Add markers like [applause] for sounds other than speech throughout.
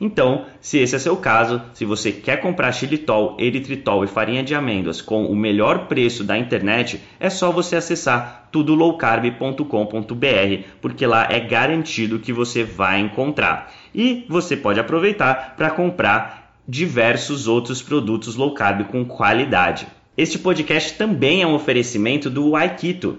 Então, se esse é seu caso, se você quer comprar xilitol, eritritol e farinha de amêndoas com o melhor preço da internet, é só você acessar tudolowcarb.com.br, porque lá é garantido que você vai encontrar. E você pode aproveitar para comprar diversos outros produtos low carb com qualidade. Este podcast também é um oferecimento do Aikito.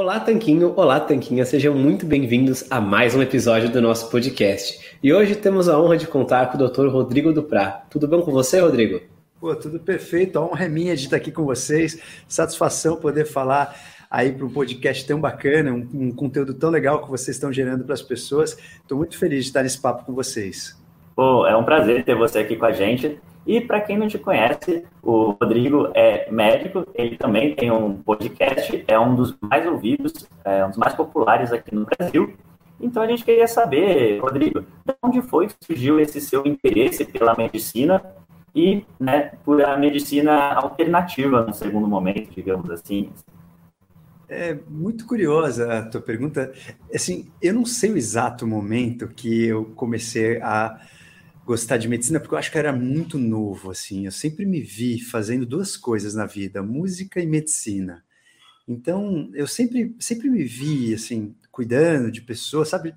Olá, Tanquinho! Olá, Tanquinha! Sejam muito bem-vindos a mais um episódio do nosso podcast. E hoje temos a honra de contar com o Dr. Rodrigo Duprá. Tudo bom com você, Rodrigo? Pô, tudo perfeito. A honra é minha de estar aqui com vocês. Satisfação poder falar aí para um podcast tão bacana, um, um, conteúdo tão legal que vocês estão gerando para as pessoas. Estou muito feliz de estar nesse papo com vocês. Pô, é um prazer ter você aqui com a gente. E para quem não te conhece, o Rodrigo é médico, ele também tem um podcast, é um dos mais ouvidos, é um dos mais populares aqui no Brasil. Então a gente queria saber, Rodrigo, de onde foi que surgiu esse seu interesse pela medicina e né, por a medicina alternativa no segundo momento, digamos assim. É muito curiosa a tua pergunta. Assim, eu não sei o exato momento que eu comecei a gostar de medicina, porque eu acho que era muito novo, assim. Eu sempre me vi fazendo duas coisas na vida, música e medicina. Então, eu sempre, sempre me vi, assim, cuidando de pessoas, sabe?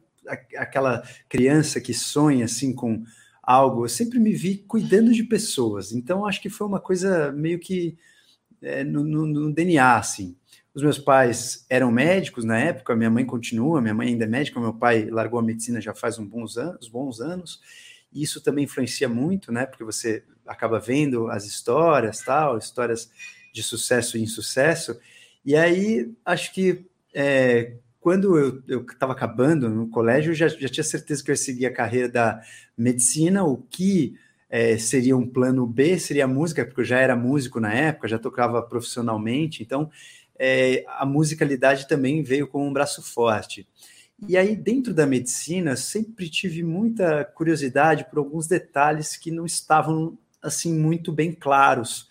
Aquela criança que sonha, assim, com algo. Eu sempre me vi cuidando de pessoas. Então, acho que foi uma coisa meio que é, no, no, no, DNA, assim. Os meus pais eram médicos na época, minha mãe continua, minha mãe ainda é médica, meu pai largou a medicina já faz uns bons anos, bons anos. Isso também influencia muito, né? Porque você acaba vendo as histórias, tal, histórias de sucesso e insucesso. E aí, acho que é, quando eu estava acabando no colégio, eu já, já tinha certeza que eu ia seguir a carreira da medicina, o que é, seria um plano B seria a música, porque eu já era músico na época, já tocava profissionalmente, então é, a musicalidade também veio com um braço forte. E aí, dentro da medicina, sempre tive muita curiosidade por alguns detalhes que não estavam assim muito bem claros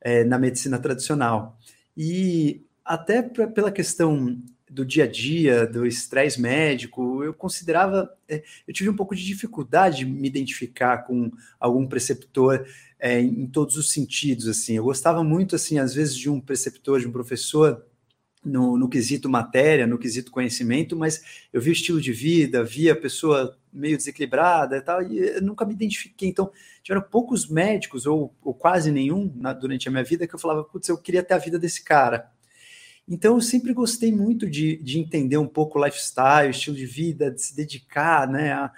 é, na medicina tradicional. E até pra, pela questão do dia a dia, do estresse médico, eu considerava, é, eu tive um pouco de dificuldade de me identificar com algum preceptor é, em todos os sentidos, assim. Eu gostava muito, assim, às vezes de um preceptor, de um professor no, no quesito matéria, no quesito conhecimento, mas eu vi o estilo de vida, via a pessoa meio desequilibrada e tal, e eu nunca me identifiquei. Então, tiveram poucos médicos, ou, ou quase nenhum, na, durante a minha vida, que eu falava, putz, eu queria ter a vida desse cara então, eu sempre gostei muito de, de entender um pouco o lifestyle, o estilo de vida, de se dedicar né, a,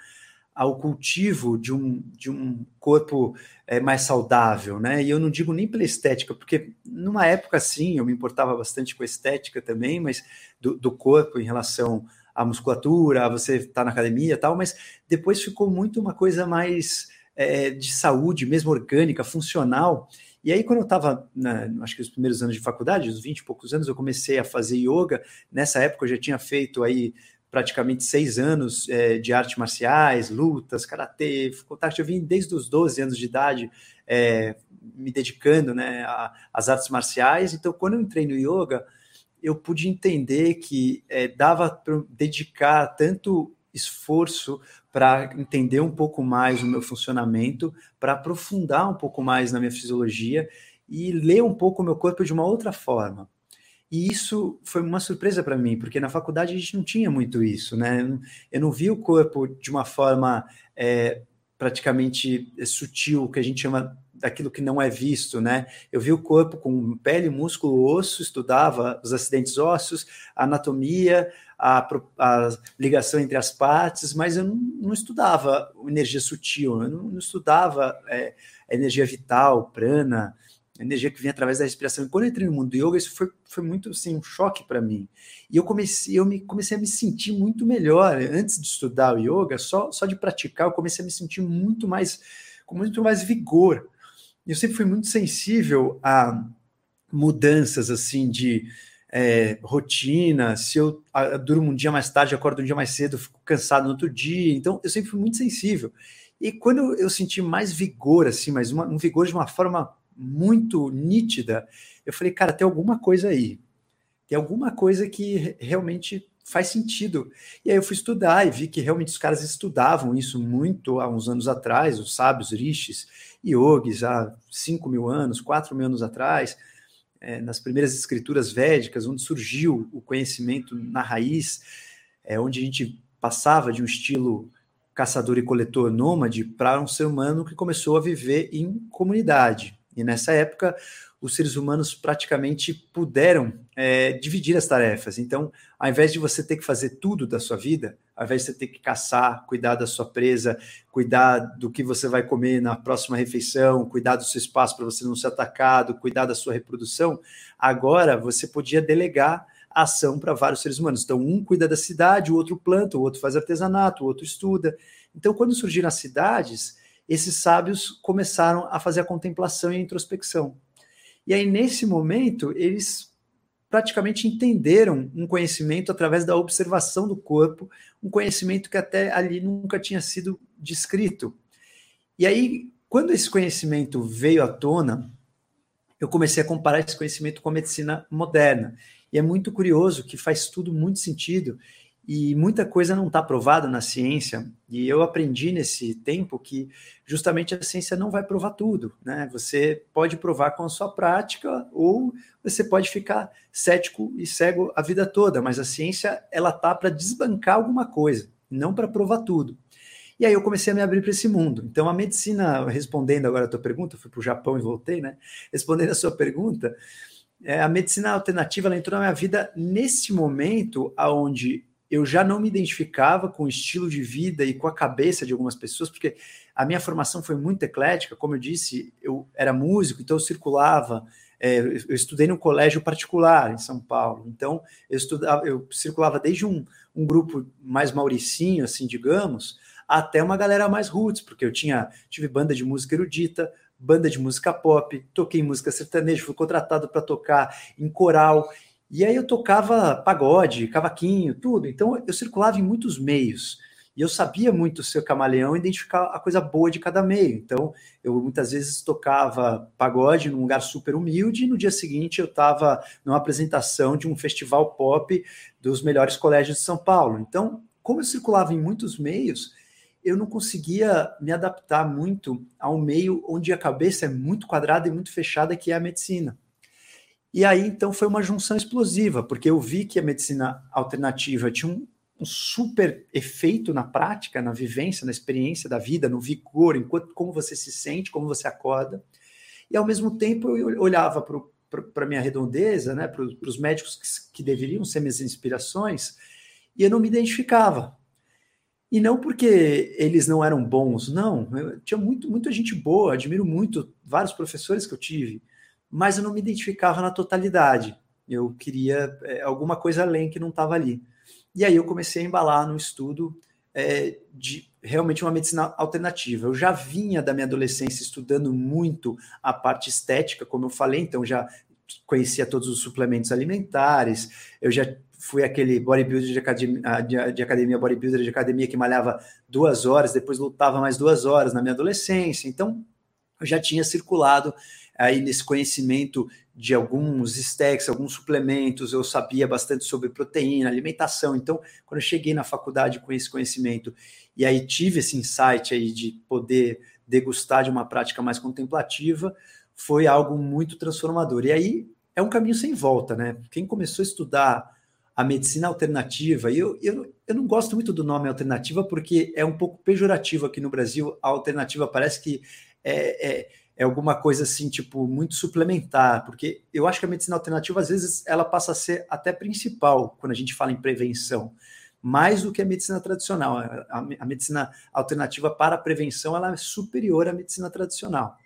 ao cultivo de um, de um corpo é, mais saudável. Né? E eu não digo nem pela estética, porque numa época assim eu me importava bastante com a estética também, mas do, do corpo em relação à musculatura, a você estar tá na academia e tal, mas depois ficou muito uma coisa mais é, de saúde, mesmo orgânica, funcional. E aí, quando eu estava, acho que os primeiros anos de faculdade, os 20 e poucos anos, eu comecei a fazer yoga. Nessa época, eu já tinha feito aí praticamente seis anos é, de artes marciais, lutas, karatê, contato. Eu vim desde os 12 anos de idade é, me dedicando né, às artes marciais. Então, quando eu entrei no yoga, eu pude entender que é, dava para dedicar tanto esforço para entender um pouco mais o meu funcionamento, para aprofundar um pouco mais na minha fisiologia e ler um pouco o meu corpo de uma outra forma. E isso foi uma surpresa para mim, porque na faculdade a gente não tinha muito isso, né? Eu não vi o corpo de uma forma é, praticamente sutil, que a gente chama daquilo que não é visto, né? Eu vi o corpo com pele, músculo, osso, estudava os acidentes ósseos, anatomia, a, a ligação entre as partes, mas eu não, não estudava energia sutil, eu não, não estudava é, energia vital, prana, energia que vem através da respiração. E quando eu entrei no mundo do yoga, isso foi, foi muito assim, um choque para mim. E eu comecei, eu me, comecei a me sentir muito melhor. Antes de estudar o yoga, só, só de praticar, eu comecei a me sentir muito mais, com muito mais vigor. Eu sempre fui muito sensível a mudanças assim de é, rotina, se eu a, durmo um dia mais tarde, acordo um dia mais cedo, fico cansado no outro dia. Então, eu sempre fui muito sensível. E quando eu senti mais vigor, assim, mas uma, um vigor de uma forma muito nítida, eu falei, cara, tem alguma coisa aí. Tem alguma coisa que realmente faz sentido. E aí eu fui estudar e vi que realmente os caras estudavam isso muito há uns anos atrás, os sábios rishis, yogis, há 5 mil anos, 4 mil anos atrás é, nas primeiras escrituras védicas, onde surgiu o conhecimento na raiz, é, onde a gente passava de um estilo caçador e coletor nômade para um ser humano que começou a viver em comunidade. E nessa época, os seres humanos praticamente puderam é, dividir as tarefas. Então, ao invés de você ter que fazer tudo da sua vida, ao invés de você ter que caçar, cuidar da sua presa, cuidar do que você vai comer na próxima refeição, cuidar do seu espaço para você não ser atacado, cuidar da sua reprodução, agora você podia delegar a ação para vários seres humanos. Então, um cuida da cidade, o outro planta, o outro faz artesanato, o outro estuda. Então, quando surgiram as cidades, esses sábios começaram a fazer a contemplação e a introspecção. E aí, nesse momento, eles praticamente entenderam um conhecimento através da observação do corpo, um conhecimento que até ali nunca tinha sido descrito. E aí, quando esse conhecimento veio à tona, eu comecei a comparar esse conhecimento com a medicina moderna. E é muito curioso que faz tudo muito sentido e muita coisa não está provada na ciência. E eu aprendi nesse tempo que justamente a ciência não vai provar tudo. Né? Você pode provar com a sua prática ou você pode ficar cético e cego a vida toda, mas a ciência ela tá para desbancar alguma coisa, não para provar tudo. E aí eu comecei a me abrir para esse mundo. Então a medicina, respondendo agora a tua pergunta, fui para o Japão e voltei, né? Respondendo a sua pergunta, é, a medicina alternativa entrou na minha vida nesse momento aonde eu já não me identificava com o estilo de vida e com a cabeça de algumas pessoas, porque a minha formação foi muito eclética, como eu disse, eu era músico, então eu circulava, é, eu estudei num colégio particular em São Paulo, então eu estudava, eu circulava desde um, um grupo mais mauricinho, assim, digamos, até uma galera mais roots, porque eu tinha tive banda de música erudita, banda de música pop, toquei música sertaneja, fui contratado para tocar em coral. E aí eu tocava pagode, cavaquinho, tudo. Então eu circulava em muitos meios. E eu sabia muito ser camaleão e identificar a coisa boa de cada meio. Então, eu muitas vezes tocava pagode num lugar super humilde, e no dia seguinte eu estava numa apresentação de um festival pop dos melhores colégios de São Paulo. Então, como eu circulava em muitos meios, eu não conseguia me adaptar muito a um meio onde a cabeça é muito quadrada e muito fechada, que é a medicina. E aí, então, foi uma junção explosiva, porque eu vi que a medicina alternativa tinha um, um super efeito na prática, na vivência, na experiência da vida, no vigor, enquanto como você se sente, como você acorda. E, ao mesmo tempo, eu olhava para a minha redondeza, né, para os médicos que, que deveriam ser minhas inspirações, e eu não me identificava e não porque eles não eram bons, não. Eu tinha muito, muita gente boa, admiro muito vários professores que eu tive, mas eu não me identificava na totalidade. Eu queria é, alguma coisa além que não estava ali. E aí eu comecei a embalar no estudo é, de realmente uma medicina alternativa. Eu já vinha da minha adolescência estudando muito a parte estética, como eu falei, então já conhecia todos os suplementos alimentares, eu já fui aquele bodybuilder de academia, ah, de, de academia, bodybuilder de academia que malhava duas horas, depois lutava mais duas horas na minha adolescência. Então, eu já tinha circulado aí nesse conhecimento de alguns stacks, alguns suplementos, eu sabia bastante sobre proteína, alimentação. Então, quando eu cheguei na faculdade com esse conhecimento e aí tive esse insight aí de poder degustar de uma prática mais contemplativa, foi algo muito transformador. E aí é um caminho sem volta, né? Quem começou a estudar a medicina alternativa, e eu, eu, eu não gosto muito do nome alternativa porque é um pouco pejorativo aqui no Brasil. A alternativa parece que é, é, é alguma coisa assim, tipo, muito suplementar, porque eu acho que a medicina alternativa, às vezes, ela passa a ser até principal quando a gente fala em prevenção mais do que a medicina tradicional. A, a, medicina alternativa para a prevenção ela é superior à medicina tradicional.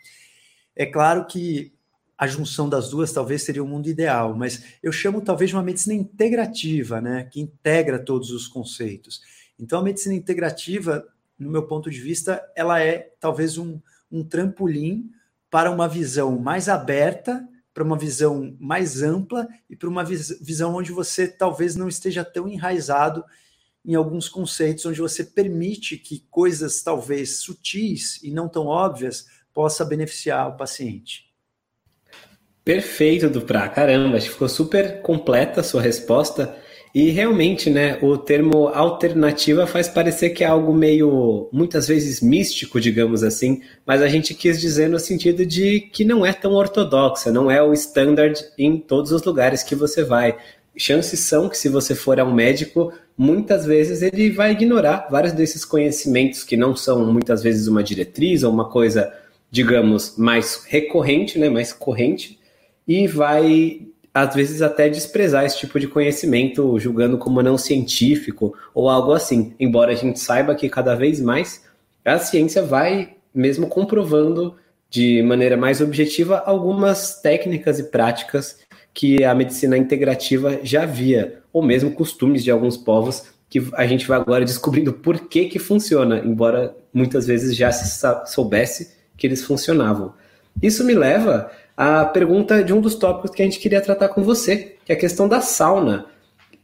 É claro que a junção das duas talvez seria o mundo ideal, mas eu chamo talvez de uma medicina integrativa, né, que integra todos os conceitos. Então, a medicina integrativa, no meu ponto de vista, ela é talvez um, um trampolim para uma visão mais aberta, para uma visão mais ampla e para uma vis visão onde você talvez não esteja tão enraizado em alguns conceitos, onde você permite que coisas talvez sutis e não tão óbvias possa beneficiar o paciente. Perfeito, Duprá. Caramba, acho que ficou super completa a sua resposta. E realmente, né, o termo alternativa faz parecer que é algo meio, muitas vezes místico, digamos assim, mas a gente quis dizer no sentido de que não é tão ortodoxa, não é o standard em todos os lugares que você vai. Chances são que se você for a um médico, muitas vezes ele vai ignorar vários desses conhecimentos que não são muitas vezes uma diretriz ou uma coisa, digamos, mais recorrente, né, mais corrente, e vai às vezes até desprezar esse tipo de conhecimento, julgando como não científico ou algo assim. Embora a gente saiba que cada vez mais a ciência vai mesmo comprovando de maneira mais objetiva algumas técnicas e práticas que a medicina integrativa já via, ou mesmo costumes de alguns povos que a gente vai agora descobrindo por que que funciona, embora muitas vezes já se soubesse que eles funcionavam. Isso me leva à pergunta de um dos tópicos que a gente queria tratar com você, que é a questão da sauna.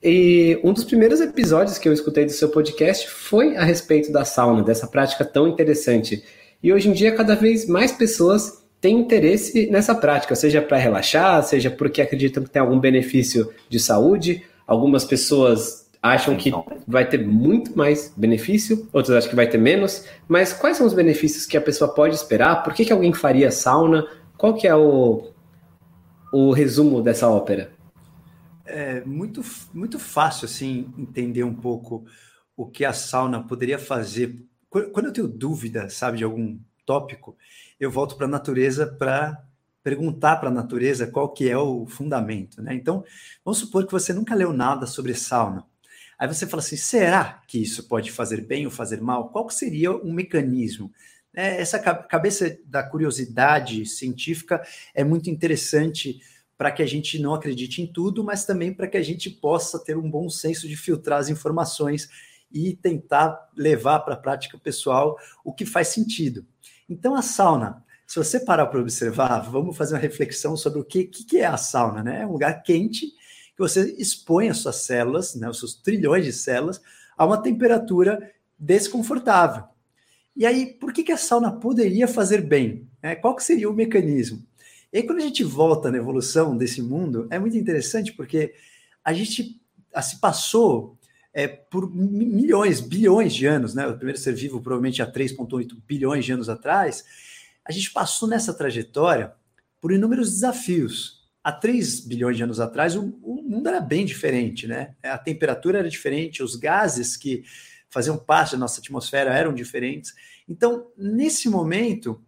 E um dos primeiros episódios que eu escutei do seu podcast foi a respeito da sauna, dessa prática tão interessante. E hoje em dia, cada vez mais pessoas têm interesse nessa prática, seja para relaxar, seja porque acreditam que tem algum benefício de saúde. Algumas pessoas acham que vai ter muito mais benefício, outras acham que vai ter menos. Mas quais são os benefícios que a pessoa pode esperar? Por que, que alguém faria sauna? Qual que é o, o resumo dessa ópera? É muito, muito fácil assim entender um pouco o que a sauna poderia fazer. Quando eu tenho dúvida, sabe, de algum tópico, eu volto para a natureza para perguntar para a natureza qual que é o fundamento, né? Então, vamos supor que você nunca leu nada sobre sauna. Aí você fala assim, será que isso pode fazer bem ou fazer mal? Qual seria o mecanismo? É, essa cabeça da curiosidade científica é muito interessante para que a gente não acredite em tudo, mas também para que a gente possa ter um bom senso de filtrar as informações e tentar levar para a prática pessoal o que faz sentido. Então, a sauna, se você parar para observar, vamos fazer uma reflexão sobre o que, que é a sauna, né? É um lugar quente que você expõe as suas células, né, os seus trilhões de células, a uma temperatura desconfortável. E aí, por que, que a sauna poderia fazer bem? É, qual que seria o mecanismo? E aí, quando a gente volta na evolução desse mundo, é muito interessante porque a gente se passou é, por milhões, bilhões de anos, né? O primeiro ser vivo provavelmente há 3,8 bilhões de anos atrás. A gente passou nessa trajetória por inúmeros desafios. Há 3 bilhões de anos atrás, o, o mundo era bem diferente, né? A temperatura era diferente, os gases que faziam parte da nossa atmosfera eram diferentes. Então, nesse momento,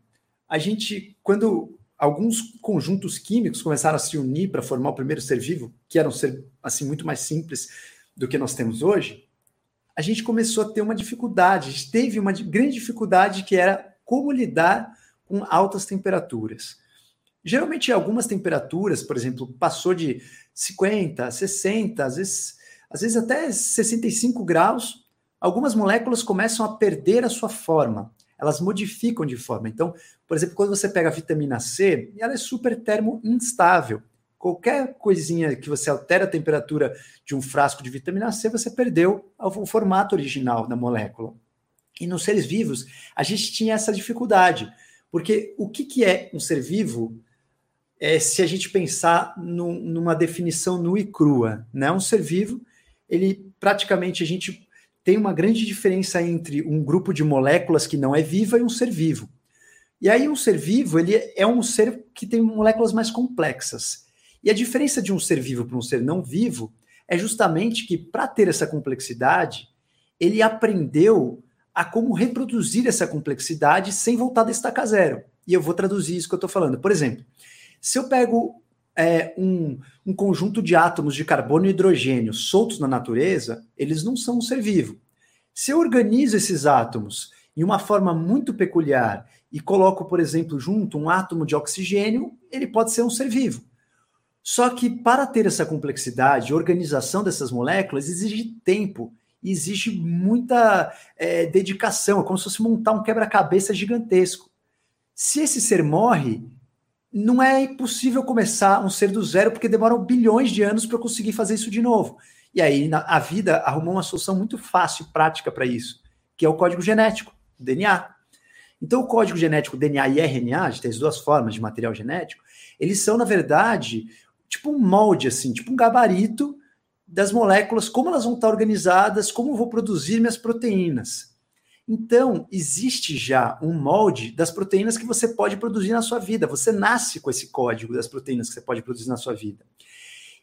a gente, quando alguns conjuntos químicos começaram a se unir para formar o primeiro ser vivo, que era um ser assim muito mais simples do que nós temos hoje, a gente começou a ter uma dificuldade, a gente teve uma grande dificuldade que era como lidar com altas temperaturas. Geralmente, algumas temperaturas, por exemplo, passou de 50, 60, às vezes, às vezes até 65 graus, algumas moléculas começam a perder a sua forma elas modificam de forma. Então, por exemplo, quando você pega a vitamina C, ela é super termo instável. Qualquer coisinha que você altera a temperatura de um frasco de vitamina C, você perdeu o formato original da molécula. E nos seres vivos, a gente tinha essa dificuldade. Porque o que, que é um ser vivo é, se a gente pensar numa definição nua e crua? Né? Um ser vivo, ele praticamente a gente tem uma grande diferença entre um grupo de moléculas que não é viva e um ser vivo. E aí um ser vivo, ele é um ser que tem moléculas mais complexas. E a diferença de um ser vivo para um ser não vivo é justamente que para ter essa complexidade, ele aprendeu a como reproduzir essa complexidade sem voltar da estaca zero. E eu vou traduzir isso que eu estou falando. Por exemplo, se eu pego é, um, um conjunto de átomos de carbono e hidrogênio soltos na natureza, eles não são um ser vivo. Se eu organizo esses átomos em uma forma muito peculiar e coloco, por exemplo, junto um átomo de oxigênio, ele pode ser um ser vivo. Só que para ter essa complexidade, organização dessas moléculas exige tempo, exige muita é, dedicação, é como se fosse montar um quebra-cabeça gigantesco. Se esse ser morre, não é impossível começar um ser do zero, porque demoram bilhões de anos para conseguir fazer isso de novo. E aí a vida arrumou uma solução muito fácil prática para isso, que é o código genético, o DNA. Então, o código genético DNA e RNA, a gente tem as duas formas de material genético, eles são, na verdade, tipo um molde, assim, tipo um gabarito das moléculas, como elas vão estar organizadas, como eu vou produzir minhas proteínas. Então, existe já um molde das proteínas que você pode produzir na sua vida. Você nasce com esse código das proteínas que você pode produzir na sua vida.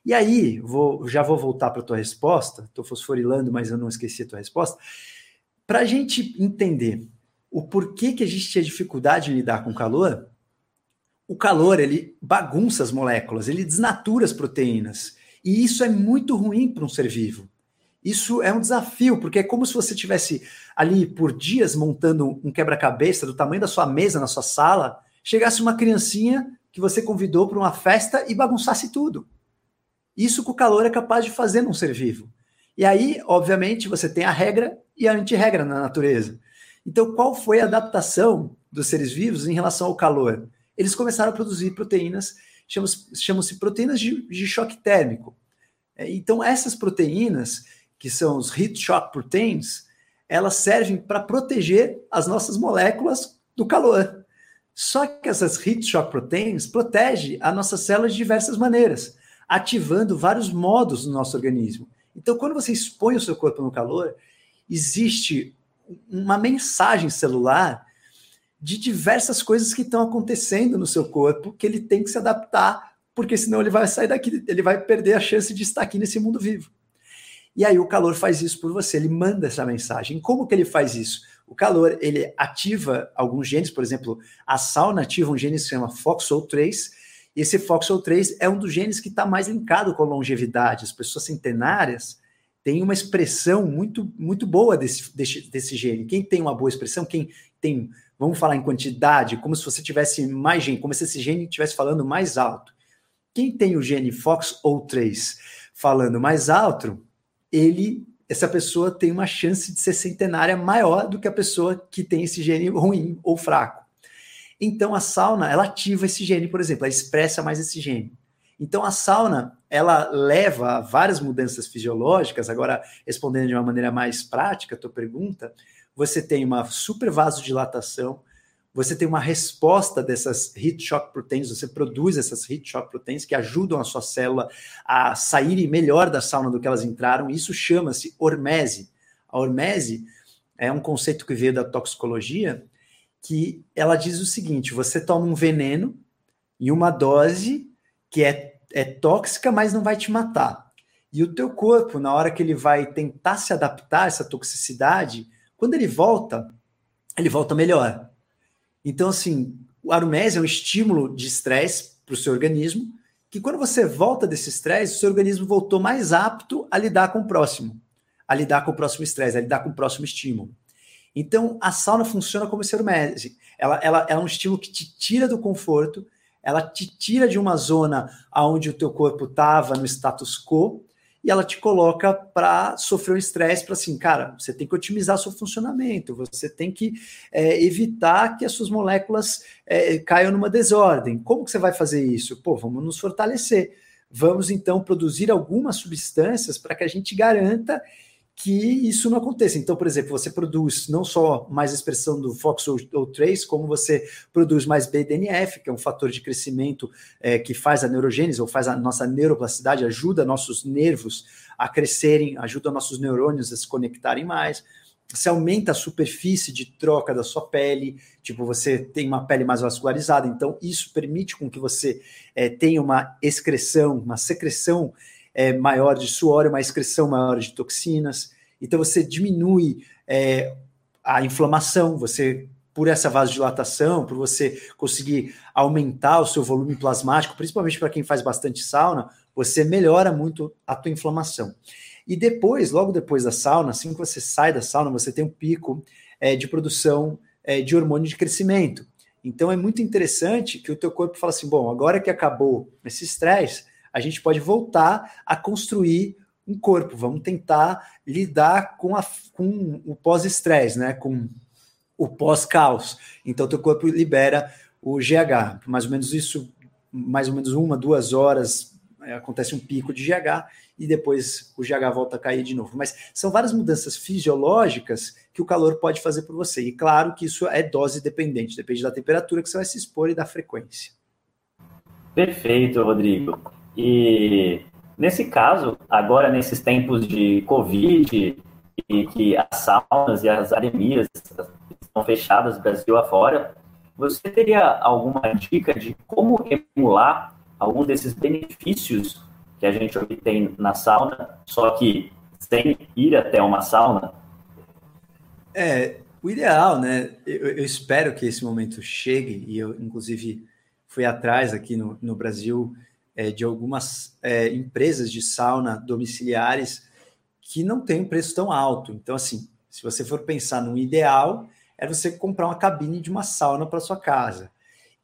E aí, vou, já vou voltar para a tua resposta. Estou fosforilando, mas eu não esqueci a tua resposta. Para a gente entender o porquê que a gente tinha dificuldade em lidar com calor, o calor ele bagunça as moléculas, ele desnatura as proteínas. E isso é muito ruim para um ser vivo. Isso é um desafio, porque é como se você tivesse ali por dias montando um quebra-cabeça do tamanho da sua mesa na sua sala, chegasse uma criancinha que você convidou para uma festa e bagunçasse tudo. Isso que o calor é capaz de fazer num ser vivo. E aí, obviamente, você tem a regra e a antirregra na natureza. Então, qual foi a adaptação dos seres vivos em relação ao calor? Eles começaram a produzir proteínas, chamam-se proteínas de, de choque térmico. É, então, essas proteínas, que são os heat shock proteins, elas servem para proteger as nossas moléculas do calor. Só que essas heat shock proteins protegem as nossas células de diversas maneiras, ativando vários modos no nosso organismo. Então, quando você expõe o seu corpo no calor, existe uma mensagem celular de diversas coisas que estão acontecendo no seu corpo que ele tem que se adaptar, porque senão ele vai sair daqui, ele vai perder a chance de estar aqui nesse mundo vivo. E aí o calor faz isso por você, ele manda essa mensagem. Como que ele faz isso? O calor, ele ativa alguns genes, por exemplo, a sauna ativa um gene que se chama FOXO3, e esse FOXO3 é um dos genes que está mais linkado com a longevidade. As pessoas centenárias têm uma expressão muito, muito boa desse, desse, desse gene. Quem tem uma boa expressão, quem tem, vamos falar em quantidade, como se você tivesse mais gene, como se esse gene estivesse falando mais alto. Quem tem o gene FOXO3 falando mais alto, ele essa pessoa tem uma chance de ser centenária maior do que a pessoa que tem esse gene ruim ou fraco. Então a sauna, ela ativa esse gene, por exemplo, ela expressa mais esse gene. Então a sauna, ela leva a várias mudanças fisiológicas, agora respondendo de uma maneira mais prática a tua pergunta, você tem uma super vasodilatação, você tem uma resposta dessas heat shock proteins, você produz essas heat shock proteins que ajudam a sua célula a saírem melhor da sauna do que elas entraram. Isso chama-se hormese. A hormese é um conceito que veio da toxicologia, que ela diz o seguinte: você toma um veneno em uma dose que é, é tóxica, mas não vai te matar. E o teu corpo, na hora que ele vai tentar se adaptar a essa toxicidade, quando ele volta, ele volta melhor. Então, assim, o aromese é um estímulo de estresse para o seu organismo, que quando você volta desse estresse, o seu organismo voltou mais apto a lidar com o próximo, a lidar com o próximo estresse, a lidar com o próximo estímulo. Então, a sauna funciona como esse aromese. Ela, ela, ela é um estímulo que te tira do conforto, ela te tira de uma zona onde o teu corpo estava no status quo e ela te coloca para sofrer um estresse para assim, cara, você tem que otimizar seu funcionamento, você tem que é, evitar que as suas moléculas é, caiam numa desordem. Como que você vai fazer isso? Pô, vamos nos fortalecer. Vamos então produzir algumas substâncias para que a gente garanta que isso não aconteça. Então, por exemplo, você produz não só mais expressão do FOXO3, como você produz mais BDNF, que é um fator de crescimento é, que faz a neurogênese, ou faz a nossa neuroplasticidade, ajuda nossos nervos a crescerem, ajuda nossos neurônios a se conectarem mais. Você aumenta a superfície de troca da sua pele, tipo, você tem uma pele mais vascularizada, então isso permite com que você é, tenha uma excreção, uma secreção é, maior de suor, uma excreção maior de toxinas. Então você diminui é, a inflamação, você por essa vasodilatação, por você conseguir aumentar o seu volume plasmático, principalmente para quem faz bastante sauna, você melhora muito a tua inflamação. E depois, logo depois da sauna, assim que você sai da sauna, você tem um pico é, de produção é, de hormônio de crescimento. Então é muito interessante que o teu corpo fala assim, bom, agora que acabou esse estresse, a gente pode voltar a construir um corpo. Vamos tentar lidar com, a, com o pós-estresse, né? Com o pós-caos. Então, teu corpo libera o GH. Mais ou menos isso, mais ou menos uma, duas horas, é, acontece um pico de GH e depois o GH volta a cair de novo. Mas são várias mudanças fisiológicas que o calor pode fazer por você. E claro que isso é dose dependente, depende da temperatura que você vai se expor e da frequência. Perfeito, Rodrigo. E nesse caso, agora nesses tempos de Covid e que as saunas e as academias estão fechadas Brasil afora, você teria alguma dica de como emular algum desses benefícios que a gente obtém na sauna, só que sem ir até uma sauna? É, o ideal, né? Eu, eu espero que esse momento chegue, e eu, inclusive, fui atrás aqui no, no Brasil é, de algumas é, empresas de sauna domiciliares que não tem um preço tão alto. Então, assim, se você for pensar no ideal, é você comprar uma cabine de uma sauna para sua casa.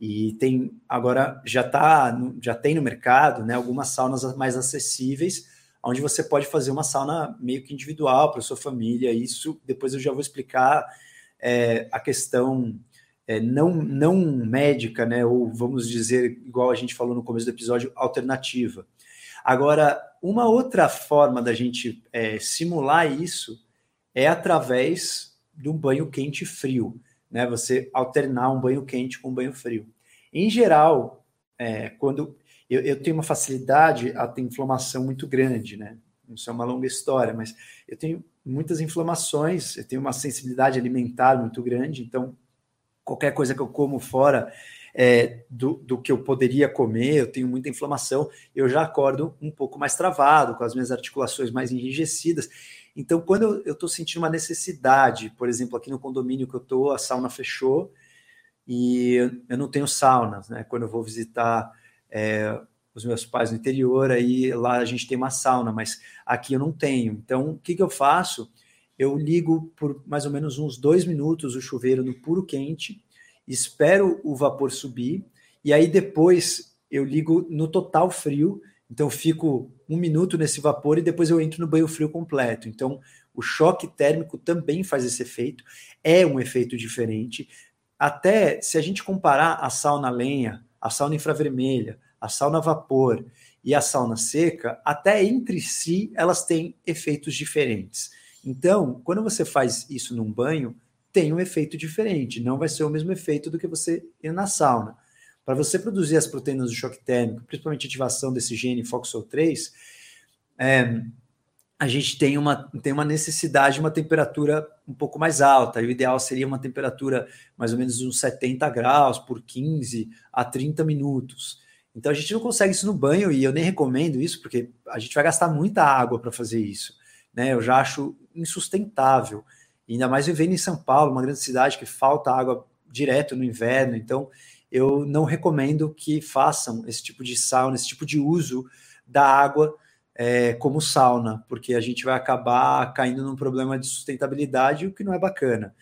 E tem agora já tá, já tem no mercado, né, algumas saunas mais acessíveis, onde você pode fazer uma sauna meio que individual para sua família. Isso depois eu já vou explicar é, a questão é, não, não médica, né? Ou vamos dizer, igual a gente falou no começo do episódio, alternativa. Agora, uma outra forma da gente é, simular isso é através de um banho quente e frio, né? Você alternar um banho quente com um banho frio. Em geral, é, quando eu, eu, tenho uma facilidade a ter inflamação muito grande, né? Isso é uma longa história, mas eu tenho muitas inflamações, eu tenho uma sensibilidade alimentar muito grande, então qualquer coisa que eu como fora é, do, do, que eu poderia comer, eu tenho muita inflamação, eu já acordo um pouco mais travado, com as minhas articulações mais enrijecidas. Então, quando eu estou sentindo uma necessidade, por exemplo, aqui no condomínio que eu estou, a sauna fechou e eu não tenho saunas, né? Quando eu vou visitar é, os meus pais no interior, aí lá a gente tem uma sauna, mas aqui eu não tenho. Então, o que, que eu faço? Eu ligo por mais ou menos uns dois minutos o chuveiro no puro quente, espero o vapor subir, e aí depois eu ligo no total frio, então fico um minuto nesse vapor e depois eu entro no banho frio completo. Então, o choque térmico também faz esse efeito, é um efeito diferente. Até se a gente comparar a sauna lenha, a sauna infravermelha, a sauna vapor e a sauna seca, até entre si elas têm efeitos diferentes. Então, quando você faz isso num banho, tem um efeito diferente, não vai ser o mesmo efeito do que você ir na sauna. Para você produzir as proteínas do choque térmico, principalmente ativação desse gene FOXO3, é, a gente tem uma, tem uma necessidade de uma temperatura um pouco mais alta. O ideal seria uma temperatura mais ou menos uns 70 graus por 15 a 30 minutos. Então a gente não consegue isso no banho e eu nem recomendo isso, porque a gente vai gastar muita água para fazer isso. Né? Eu já acho insustentável. ainda mais vivendo em São Paulo, uma grande cidade que falta água direto no inverno. Então eu não recomendo que façam esse tipo de sauna, esse tipo de uso da água é, como sauna, porque a gente vai acabar caindo num problema de sustentabilidade, o que não é bacana.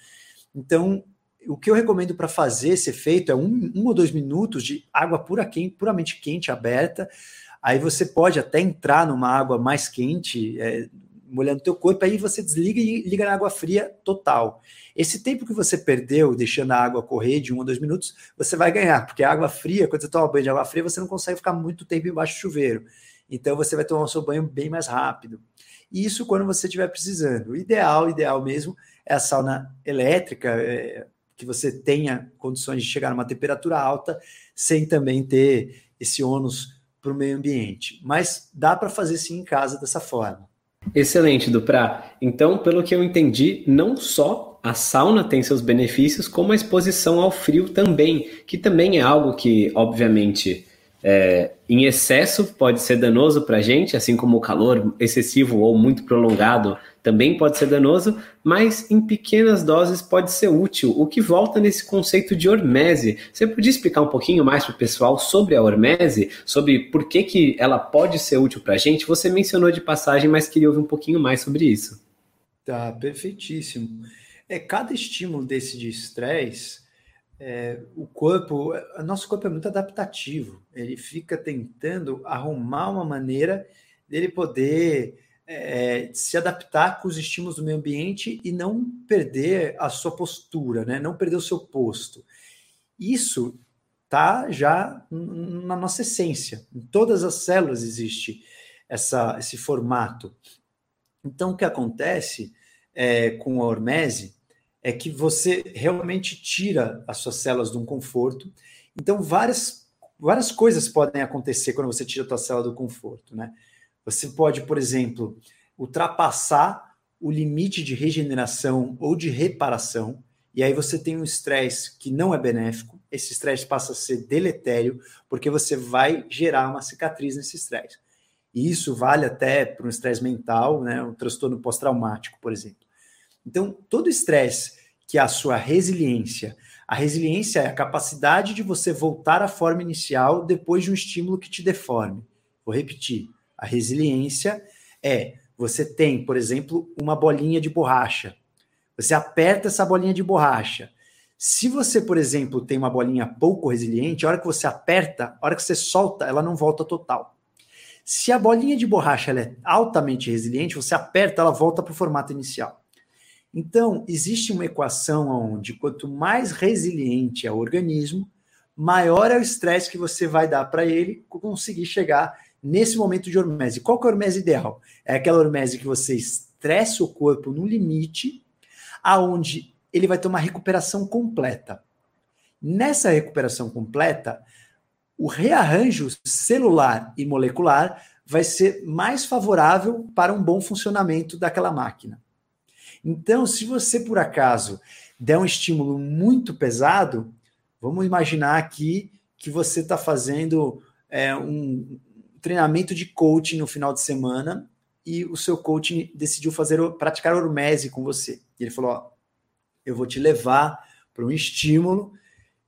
Então, o que eu recomendo para fazer esse efeito é um, um, ou dois minutos de água pura quente, puramente quente, aberta. Aí você pode até entrar numa água mais quente, é, molhando teu corpo, aí você desliga e liga na água fria total. Esse tempo que você perdeu deixando a água correr de um ou dois minutos, você vai ganhar, porque a água fria, quando você toma banho de água fria, você não consegue ficar muito tempo embaixo do chuveiro. Então você vai tomar o seu banho bem mais rápido. Isso quando você estiver precisando. O ideal, ideal mesmo, é a sauna elétrica, é, que você tenha condições de chegar numa temperatura alta, sem também ter esse ônus para o meio ambiente. Mas dá para fazer sim em casa dessa forma. Excelente, Duprá. Então, pelo que eu entendi, não só a sauna tem seus benefícios, como a exposição ao frio também, que também é algo que, obviamente, é, em excesso pode ser danoso para a gente, assim como o calor excessivo ou muito prolongado também pode ser danoso, mas em pequenas doses pode ser útil, o que volta nesse conceito de hormese. Você podia explicar um pouquinho mais para o pessoal sobre a hormese, sobre por que, que ela pode ser útil para a gente? Você mencionou de passagem, mas queria ouvir um pouquinho mais sobre isso. Tá, perfeitíssimo. É, cada estímulo desse de estresse é, o corpo, o nosso corpo é muito adaptativo, ele fica tentando arrumar uma maneira dele poder é, se adaptar com os estímulos do meio ambiente e não perder a sua postura, né? não perder o seu posto. Isso tá já na nossa essência, em todas as células existe essa, esse formato. Então, o que acontece é, com a hormese é que você realmente tira as suas células de um conforto. Então, várias, várias coisas podem acontecer quando você tira a sua célula do conforto, né? Você pode, por exemplo, ultrapassar o limite de regeneração ou de reparação, e aí você tem um estresse que não é benéfico, esse estresse passa a ser deletério, porque você vai gerar uma cicatriz nesse estresse. E isso vale até para um estresse mental, né, um transtorno pós-traumático, por exemplo. Então, todo estresse que é a sua resiliência. A resiliência é a capacidade de você voltar à forma inicial depois de um estímulo que te deforme. Vou repetir. A resiliência é você tem, por exemplo, uma bolinha de borracha. Você aperta essa bolinha de borracha. Se você, por exemplo, tem uma bolinha pouco resiliente, a hora que você aperta, a hora que você solta, ela não volta total. Se a bolinha de borracha é altamente resiliente, você aperta, ela volta para o formato inicial. Então, existe uma equação onde quanto mais resiliente é o organismo, maior é o estresse que você vai dar para ele conseguir chegar nesse momento de hormese. Qual que é a hormese ideal? É aquela hormese que você estressa o corpo no limite, aonde ele vai ter uma recuperação completa. Nessa recuperação completa, o rearranjo celular e molecular vai ser mais favorável para um bom funcionamento daquela máquina. Então, se você por acaso der um estímulo muito pesado, vamos imaginar aqui que você está fazendo é, um treinamento de coaching no final de semana e o seu coaching decidiu fazer praticar hormese com você. E ele falou: ó, eu vou te levar para um estímulo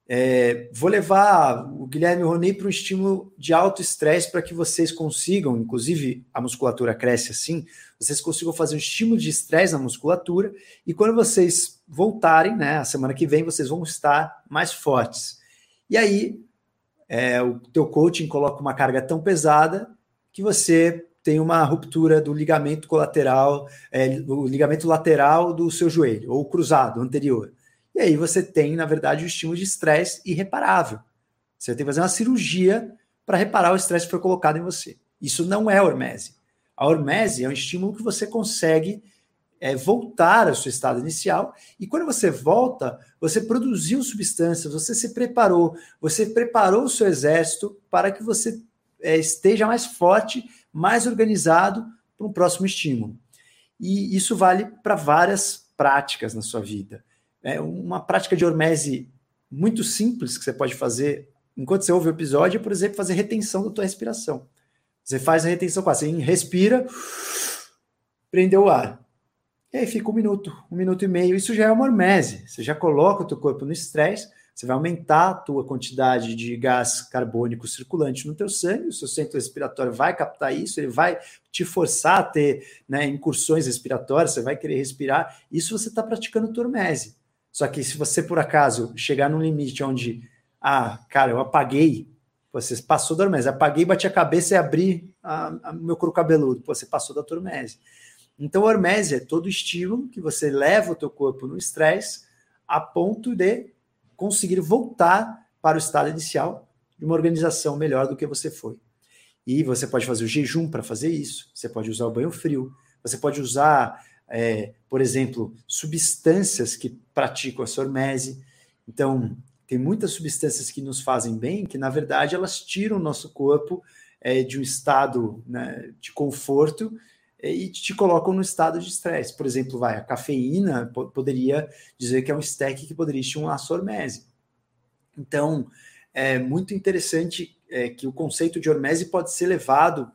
é, vou levar o Guilherme Roney para um estímulo de alto estresse para que vocês consigam, inclusive a musculatura cresce assim, vocês consigam fazer um estímulo de estresse na musculatura e quando vocês voltarem, né, a semana que vem, vocês vão estar mais fortes. E aí, é, o teu coaching coloca uma carga tão pesada que você tem uma ruptura do ligamento colateral, é, o ligamento lateral do seu joelho, ou cruzado, anterior. E aí você tem, na verdade, o estímulo de estresse irreparável. Você tem que fazer uma cirurgia para reparar o estresse que foi colocado em você. Isso não é hormese. A hormese é um estímulo que você consegue é, voltar ao seu estado inicial. E quando você volta, você produziu substâncias, você se preparou, você preparou o seu exército para que você é, esteja mais forte, mais organizado para um próximo estímulo. E isso vale para várias práticas na sua vida. É uma prática de hormese muito simples que você pode fazer enquanto você ouve o episódio por exemplo, fazer retenção da tua respiração. Você faz a retenção quase, você respira, prendeu o ar. E aí fica um minuto, um minuto e meio. Isso já é uma hormese. Você já coloca o teu corpo no estresse, você vai aumentar a tua quantidade de gás carbônico circulante no teu sangue, o seu centro respiratório vai captar isso, ele vai te forçar a ter né, incursões respiratórias, você vai querer respirar. Isso você está praticando tua hormese. Só que se você, por acaso, chegar num limite onde, ah, cara, eu apaguei, você passou da hormese, apaguei, bati a cabeça e abri o meu couro cabeludo, Pô, você passou da hormese. Então, a hormese é todo estímulo que você leva o teu corpo no estresse a ponto de conseguir voltar para o estado inicial de uma organização melhor do que você foi. E você pode fazer o jejum para fazer isso, você pode usar o banho frio, você pode usar é, por exemplo, substâncias que praticam a sormese. Então, tem muitas substâncias que nos fazem bem, que na verdade elas tiram o nosso corpo é, de um estado né, de conforto é, e te colocam no estado de estresse. Por exemplo, vai a cafeína poderia dizer que é um stack que poderia estimular a sormese. Então, é muito interessante é, que o conceito de hormese pode ser levado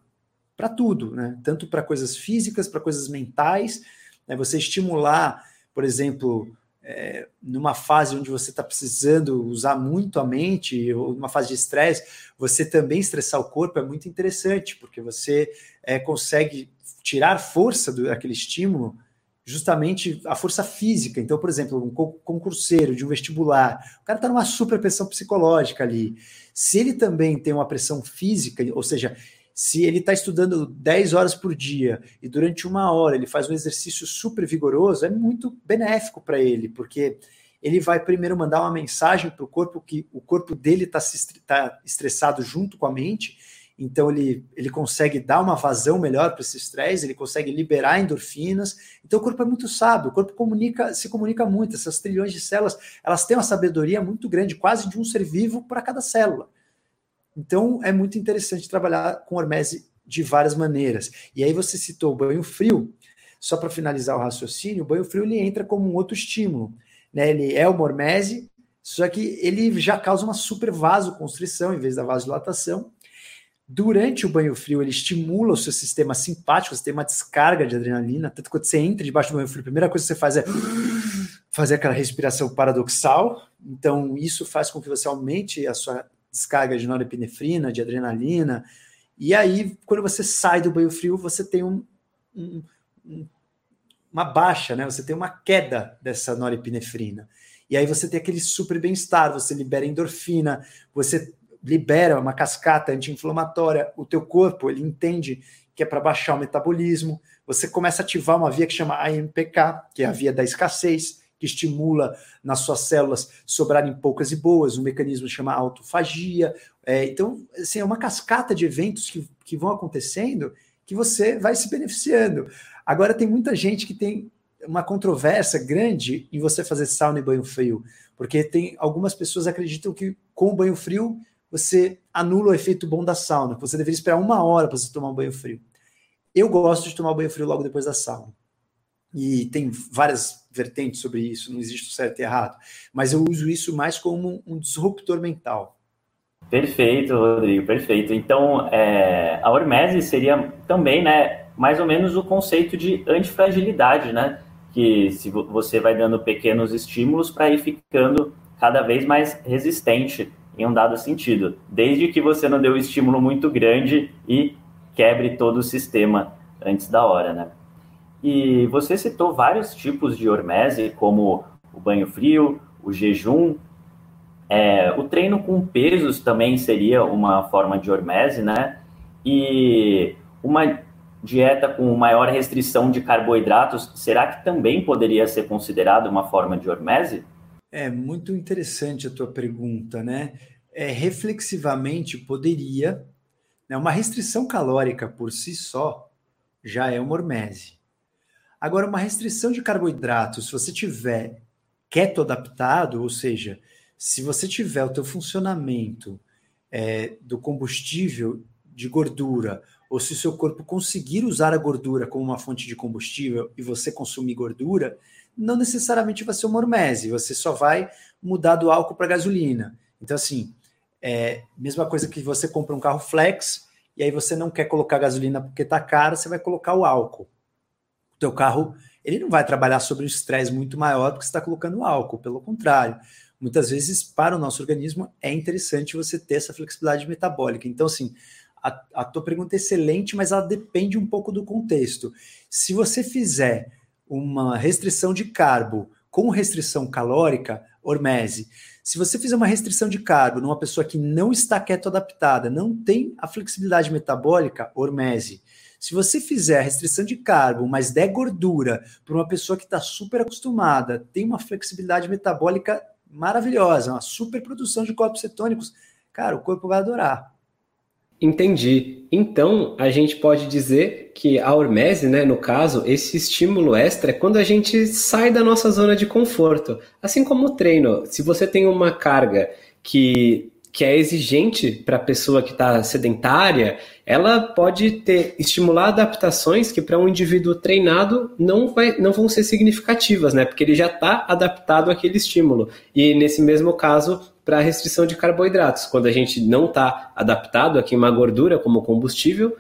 para tudo, né? Tanto para coisas físicas, para coisas mentais, né? Você estimular, por exemplo, é, numa fase onde você está precisando usar muito a mente, ou numa fase de estresse, você também estressar o corpo é muito interessante, porque você é, consegue tirar força do, daquele estímulo, justamente a força física. Então, por exemplo, um concurseiro de um vestibular, o cara está numa super pressão psicológica ali. Se ele também tem uma pressão física, ou seja, se ele está estudando 10 horas por dia e durante uma hora ele faz um exercício super vigoroso, é muito benéfico para ele, porque ele vai primeiro mandar uma mensagem para o corpo que o corpo dele está tá estressado junto com a mente, então ele, ele consegue dar uma vazão melhor para esse estresse, ele consegue liberar endorfinas. Então o corpo é muito sábio, o corpo comunica, se comunica muito. Essas trilhões de células, elas têm uma sabedoria muito grande, quase de um ser vivo para cada célula. Então é muito interessante trabalhar com hormese de várias maneiras. E aí você citou o banho frio. Só para finalizar o raciocínio, o banho frio ele entra como um outro estímulo. Né? Ele é uma hormese, só que ele já causa uma super vasoconstrição em vez da vasodilatação. Durante o banho frio, ele estimula o seu sistema simpático, você tem uma descarga de adrenalina. Tanto quando você entra debaixo do banho frio, a primeira coisa que você faz é fazer aquela respiração paradoxal. Então, isso faz com que você aumente a sua descarga de norepinefrina, de adrenalina. E aí, quando você sai do banho frio, você tem um, um, uma baixa, né? Você tem uma queda dessa norepinefrina. E aí você tem aquele super bem-estar, você libera endorfina, você libera uma cascata anti-inflamatória, o teu corpo ele entende que é para baixar o metabolismo, você começa a ativar uma via que chama AMPK, que é a via da escassez, que estimula nas suas células sobrarem poucas e boas, um mecanismo chama autofagia. É, então, assim, é uma cascata de eventos que, que vão acontecendo que você vai se beneficiando. Agora, tem muita gente que tem uma controvérsia grande em você fazer sauna e banho frio, porque tem algumas pessoas acreditam que com o banho frio você anula o efeito bom da sauna, você deveria esperar uma hora para você tomar um banho frio. Eu gosto de tomar banho frio logo depois da sauna. E tem várias vertentes sobre isso, não existe o certo e errado. Mas eu uso isso mais como um disruptor mental. Perfeito, Rodrigo, perfeito. Então, é, a hormese seria também, né, mais ou menos o conceito de antifragilidade, né? Que se você vai dando pequenos estímulos para ir ficando cada vez mais resistente em um dado sentido, desde que você não deu um estímulo muito grande e quebre todo o sistema antes da hora, né? E você citou vários tipos de hormese, como o banho frio, o jejum. É, o treino com pesos também seria uma forma de hormese, né? E uma dieta com maior restrição de carboidratos, será que também poderia ser considerado uma forma de hormese? É muito interessante a tua pergunta, né? É, reflexivamente poderia, né? Uma restrição calórica por si só já é uma hormese. Agora, uma restrição de carboidratos, se você tiver keto adaptado, ou seja, se você tiver o teu funcionamento é, do combustível de gordura, ou se o seu corpo conseguir usar a gordura como uma fonte de combustível e você consumir gordura, não necessariamente vai ser uma hormese, você só vai mudar do álcool para gasolina. Então, assim, é, mesma coisa que você compra um carro flex e aí você não quer colocar gasolina porque está caro, você vai colocar o álcool. Teu carro ele não vai trabalhar sobre um estresse muito maior porque você está colocando álcool, pelo contrário. Muitas vezes, para o nosso organismo, é interessante você ter essa flexibilidade metabólica. Então, assim, a, a tua pergunta é excelente, mas ela depende um pouco do contexto. Se você fizer uma restrição de carbo com restrição calórica, hormese. Se você fizer uma restrição de carbo numa pessoa que não está keto adaptada, não tem a flexibilidade metabólica, hormese. Se você fizer restrição de carbo, mas der gordura para uma pessoa que está super acostumada, tem uma flexibilidade metabólica maravilhosa, uma super produção de corpos cetônicos, cara, o corpo vai adorar. Entendi. Então, a gente pode dizer que a hormese, né, no caso, esse estímulo extra é quando a gente sai da nossa zona de conforto. Assim como o treino, se você tem uma carga que, que é exigente para a pessoa que está sedentária, ela pode ter estimular adaptações que para um indivíduo treinado não, vai, não vão ser significativas, né? Porque ele já está adaptado àquele estímulo. E nesse mesmo caso, para a restrição de carboidratos. Quando a gente não está adaptado a queimar gordura como combustível,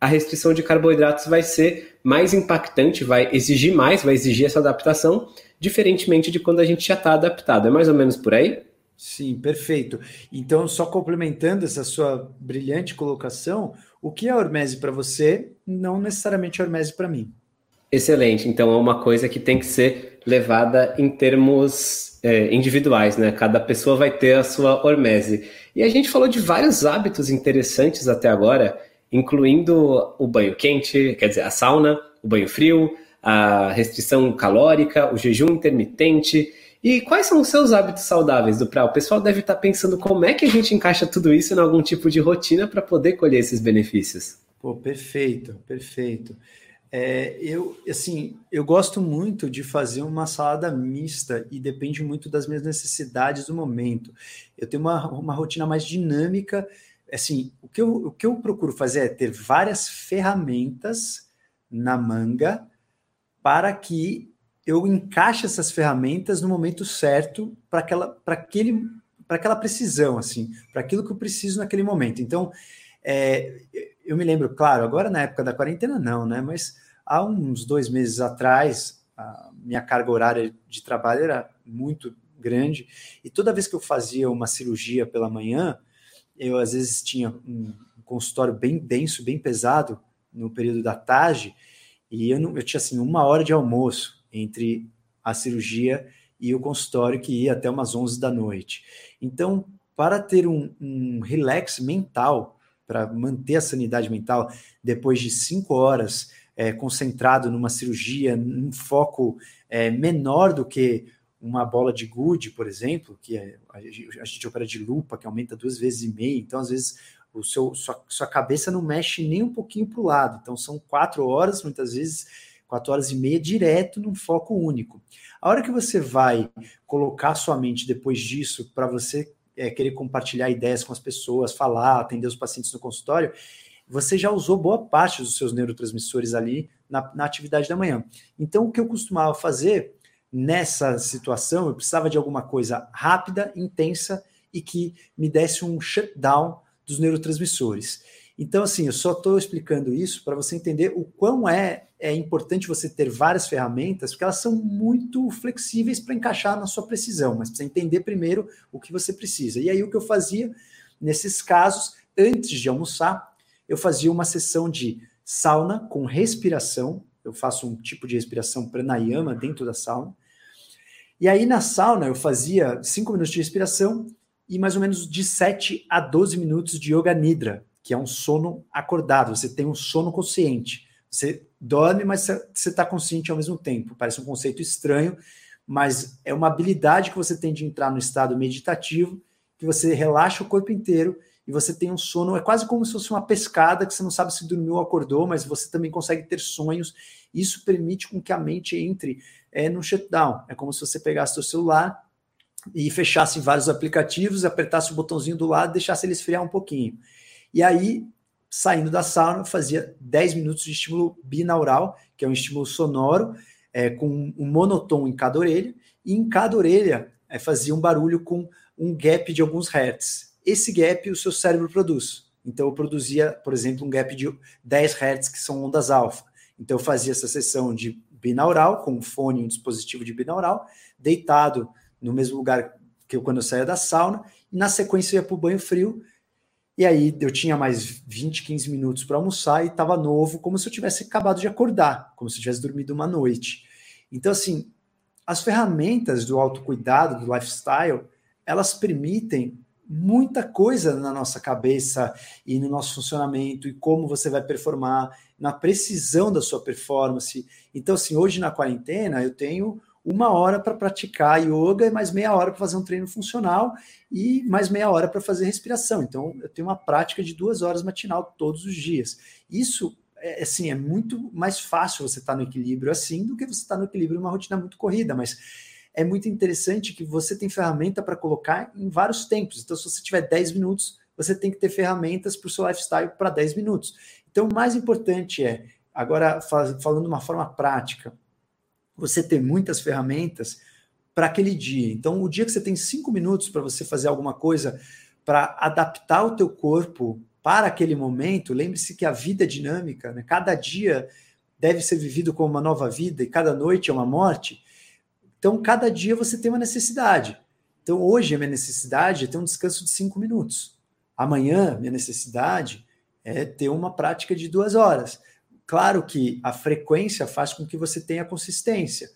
a restrição de carboidratos vai ser mais impactante, vai exigir mais, vai exigir essa adaptação, diferentemente de quando a gente já está adaptado. É mais ou menos por aí? Sim, perfeito. Então, só complementando essa sua brilhante colocação, o que é hormese para você não necessariamente hormese para mim. Excelente. Então, é uma coisa que tem que ser levada em termos é, individuais, né? Cada pessoa vai ter a sua hormese. E a gente falou de vários hábitos interessantes até agora, incluindo o banho quente, quer dizer, a sauna, o banho frio, a restrição calórica, o jejum intermitente. E quais são os seus hábitos saudáveis, Dupral? O pessoal deve estar pensando como é que a gente encaixa tudo isso em algum tipo de rotina para poder colher esses benefícios. Pô, perfeito, perfeito. É, eu, assim, eu gosto muito de fazer uma salada mista e depende muito das minhas necessidades do momento. Eu tenho uma, uma rotina mais dinâmica. Assim, o que, eu, o que eu procuro fazer é ter várias ferramentas na manga para que eu encaixe essas ferramentas no momento certo para aquela, para aquele, para aquela precisão, assim, para aquilo que eu preciso naquele momento. Então, é, eu me lembro, claro, agora na época da quarentena não, né? Mas Há uns dois meses atrás, a minha carga horária de trabalho era muito grande e toda vez que eu fazia uma cirurgia pela manhã, eu às vezes tinha um consultório bem denso, bem pesado no período da tarde e eu, não, eu tinha assim uma hora de almoço entre a cirurgia e o consultório que ia até umas 11 da noite. Então, para ter um, um relax mental, para manter a sanidade mental depois de cinco horas é, concentrado numa cirurgia, num foco é, menor do que uma bola de gude, por exemplo, que é, a, gente opera de lupa, que aumenta duas vezes e meia, então às vezes o seu, sua, sua cabeça não mexe nem um pouquinho para o lado. Então são quatro horas, muitas vezes quatro horas e meia direto num foco único. A hora que você vai colocar sua mente depois disso para você é, querer compartilhar ideias com as pessoas, falar, atender os pacientes no consultório, você já usou boa parte dos seus neurotransmissores ali na, na atividade da manhã. Então, o que eu costumava fazer nessa situação, eu precisava de alguma coisa rápida, intensa e que me desse um shutdown dos neurotransmissores. Então, assim, eu só estou explicando isso para você entender o quão é, é importante você ter várias ferramentas, porque elas são muito flexíveis para encaixar na sua precisão, mas precisa entender primeiro o que você precisa. E aí, o que eu fazia nesses casos, antes de almoçar, eu fazia uma sessão de sauna com respiração. Eu faço um tipo de respiração pranayama dentro da sauna. E aí, na sauna, eu fazia 5 minutos de respiração e mais ou menos de 7 a 12 minutos de yoga nidra, que é um sono acordado, você tem um sono consciente. Você dorme, mas você está consciente ao mesmo tempo. Parece um conceito estranho, mas é uma habilidade que você tem de entrar no estado meditativo, que você relaxa o corpo inteiro e você tem um sono, é quase como se fosse uma pescada que você não sabe se dormiu ou acordou, mas você também consegue ter sonhos. Isso permite com que a mente entre é, no shutdown. É como se você pegasse seu celular e fechasse vários aplicativos, apertasse o botãozinho do lado deixasse ele esfriar um pouquinho. E aí, saindo da sauna, fazia 10 minutos de estímulo binaural, que é um estímulo sonoro, é, com um monotom em cada orelha, e em cada orelha é, fazia um barulho com um gap de alguns hertz. Esse gap o seu cérebro produz. Então, eu produzia, por exemplo, um gap de 10 hertz, que são ondas alfa. Então, eu fazia essa sessão de binaural, com um fone, um dispositivo de binaural, deitado no mesmo lugar que eu quando eu saía da sauna, e na sequência eu ia para o banho frio, e aí eu tinha mais 20, 15 minutos para almoçar e estava novo, como se eu tivesse acabado de acordar, como se eu tivesse dormido uma noite. Então, assim, as ferramentas do autocuidado, do lifestyle, elas permitem muita coisa na nossa cabeça e no nosso funcionamento e como você vai performar, na precisão da sua performance. Então, assim, hoje na quarentena eu tenho uma hora para praticar yoga e mais meia hora para fazer um treino funcional e mais meia hora para fazer respiração. Então, eu tenho uma prática de duas horas matinal todos os dias. Isso é assim, é muito mais fácil você estar tá no equilíbrio assim do que você estar tá no equilíbrio numa rotina muito corrida, mas é muito interessante que você tem ferramenta para colocar em vários tempos. Então, se você tiver 10 minutos, você tem que ter ferramentas para o seu lifestyle para 10 minutos. Então, o mais importante é, agora falando de uma forma prática, você ter muitas ferramentas para aquele dia. Então, o dia que você tem cinco minutos para você fazer alguma coisa para adaptar o teu corpo para aquele momento, lembre-se que a vida é dinâmica, né? cada dia deve ser vivido como uma nova vida e cada noite é uma morte. Então, cada dia você tem uma necessidade. Então, hoje a minha necessidade é ter um descanso de cinco minutos. Amanhã, minha necessidade é ter uma prática de duas horas. Claro que a frequência faz com que você tenha consistência.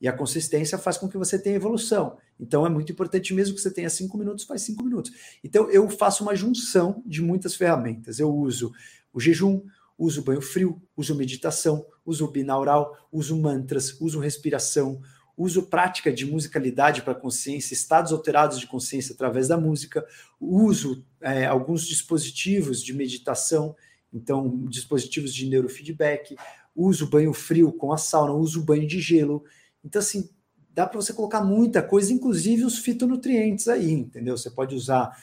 E a consistência faz com que você tenha evolução. Então é muito importante, mesmo que você tenha cinco minutos, faz cinco minutos. Então eu faço uma junção de muitas ferramentas. Eu uso o jejum, uso banho frio, uso meditação, uso binaural, uso mantras, uso respiração, uso prática de musicalidade para consciência, estados alterados de consciência através da música, uso é, alguns dispositivos de meditação então, dispositivos de neurofeedback, uso banho frio com a sauna, uso banho de gelo. Então, assim, dá para você colocar muita coisa, inclusive os fitonutrientes aí, entendeu? Você pode usar,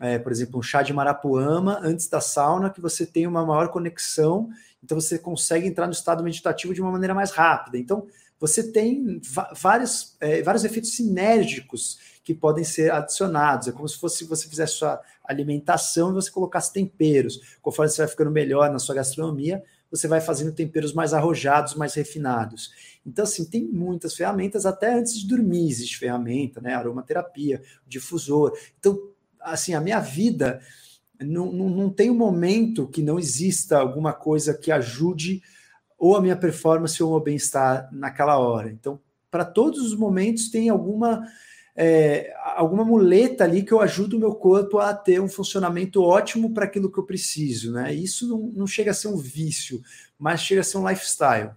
é, por exemplo, um chá de marapuama antes da sauna, que você tem uma maior conexão, então você consegue entrar no estado meditativo de uma maneira mais rápida. Então, você tem vários, é, vários efeitos sinérgicos que podem ser adicionados. É como se fosse você fizesse sua alimentação e você colocasse temperos. Conforme você vai ficando melhor na sua gastronomia, você vai fazendo temperos mais arrojados, mais refinados. Então, assim, tem muitas ferramentas, até antes de dormir existe ferramenta, né? Aromaterapia, difusor. Então, assim, a minha vida não, não, não tem um momento que não exista alguma coisa que ajude ou a minha performance ou o meu bem-estar naquela hora. Então, para todos os momentos tem alguma é, alguma muleta ali que eu ajudo o meu corpo a ter um funcionamento ótimo para aquilo que eu preciso, né? Isso não, não chega a ser um vício, mas chega a ser um lifestyle.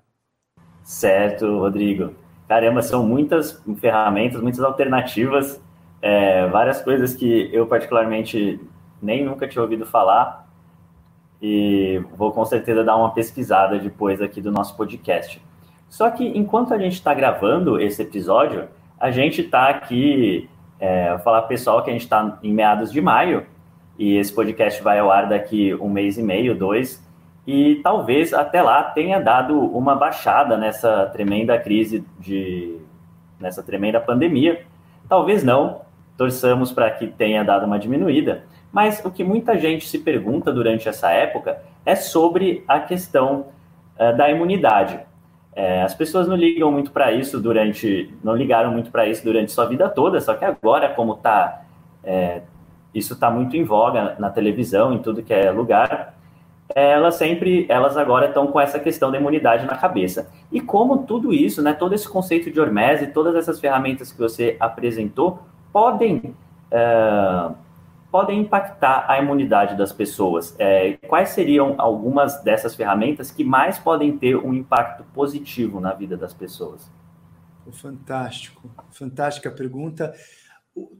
Certo, Rodrigo. Caramba, são muitas ferramentas, muitas alternativas, é, várias coisas que eu particularmente nem nunca tinha ouvido falar e vou com certeza dar uma pesquisada depois aqui do nosso podcast. Só que enquanto a gente está gravando esse episódio, a gente está aqui, é, vou falar pessoal que a gente está em meados de maio, e esse podcast vai ao ar daqui um mês e meio, dois, e talvez até lá tenha dado uma baixada nessa tremenda crise de nessa tremenda pandemia. Talvez não, torçamos para que tenha dado uma diminuída. Mas o que muita gente se pergunta durante essa época é sobre a questão uh, da imunidade. É, as pessoas não ligam muito para isso durante, não ligaram muito para isso durante sua vida toda, só que agora, como tá, é, isso está muito em voga na televisão, em tudo que é lugar, elas sempre, elas agora estão com essa questão da imunidade na cabeça. E como tudo isso, né, todo esse conceito de hormese, todas essas ferramentas que você apresentou, podem é, podem impactar a imunidade das pessoas? É, quais seriam algumas dessas ferramentas que mais podem ter um impacto positivo na vida das pessoas? Fantástico, fantástica pergunta.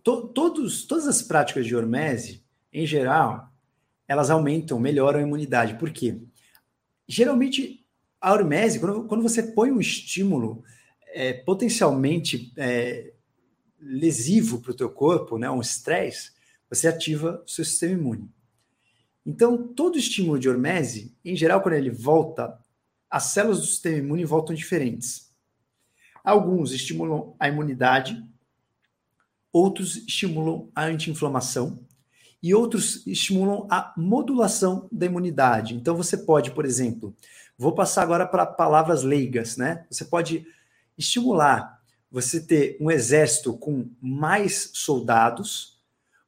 Todos, todas as práticas de hormese, em geral, elas aumentam, melhoram a imunidade. Por quê? Geralmente, a hormese, quando, quando você põe um estímulo é, potencialmente é, lesivo para o teu corpo, né, um estresse, você ativa o seu sistema imune. Então, todo estímulo de hormese, em geral, quando ele volta, as células do sistema imune voltam diferentes. Alguns estimulam a imunidade, outros estimulam a anti-inflamação e outros estimulam a modulação da imunidade. Então, você pode, por exemplo, vou passar agora para palavras leigas, né? Você pode estimular você ter um exército com mais soldados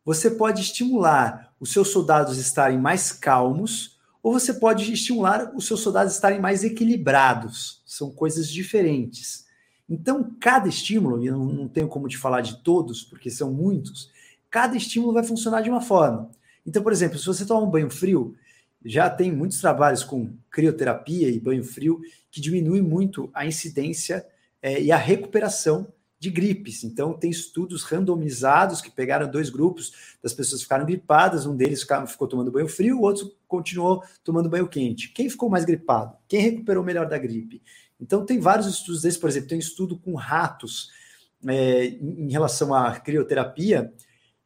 você pode estimular os seus soldados a estarem mais calmos, ou você pode estimular os seus soldados a estarem mais equilibrados. São coisas diferentes. Então, cada estímulo, e não tenho como te falar de todos, porque são muitos, cada estímulo vai funcionar de uma forma. Então, por exemplo, se você toma um banho frio, já tem muitos trabalhos com crioterapia e banho frio que diminui muito a incidência é, e a recuperação de gripes. Então, tem estudos randomizados que pegaram dois grupos das pessoas ficaram gripadas, um deles ficou tomando banho frio, o outro continuou tomando banho quente. Quem ficou mais gripado? Quem recuperou melhor da gripe? Então, tem vários estudos desses, por exemplo, tem um estudo com ratos é, em relação à crioterapia,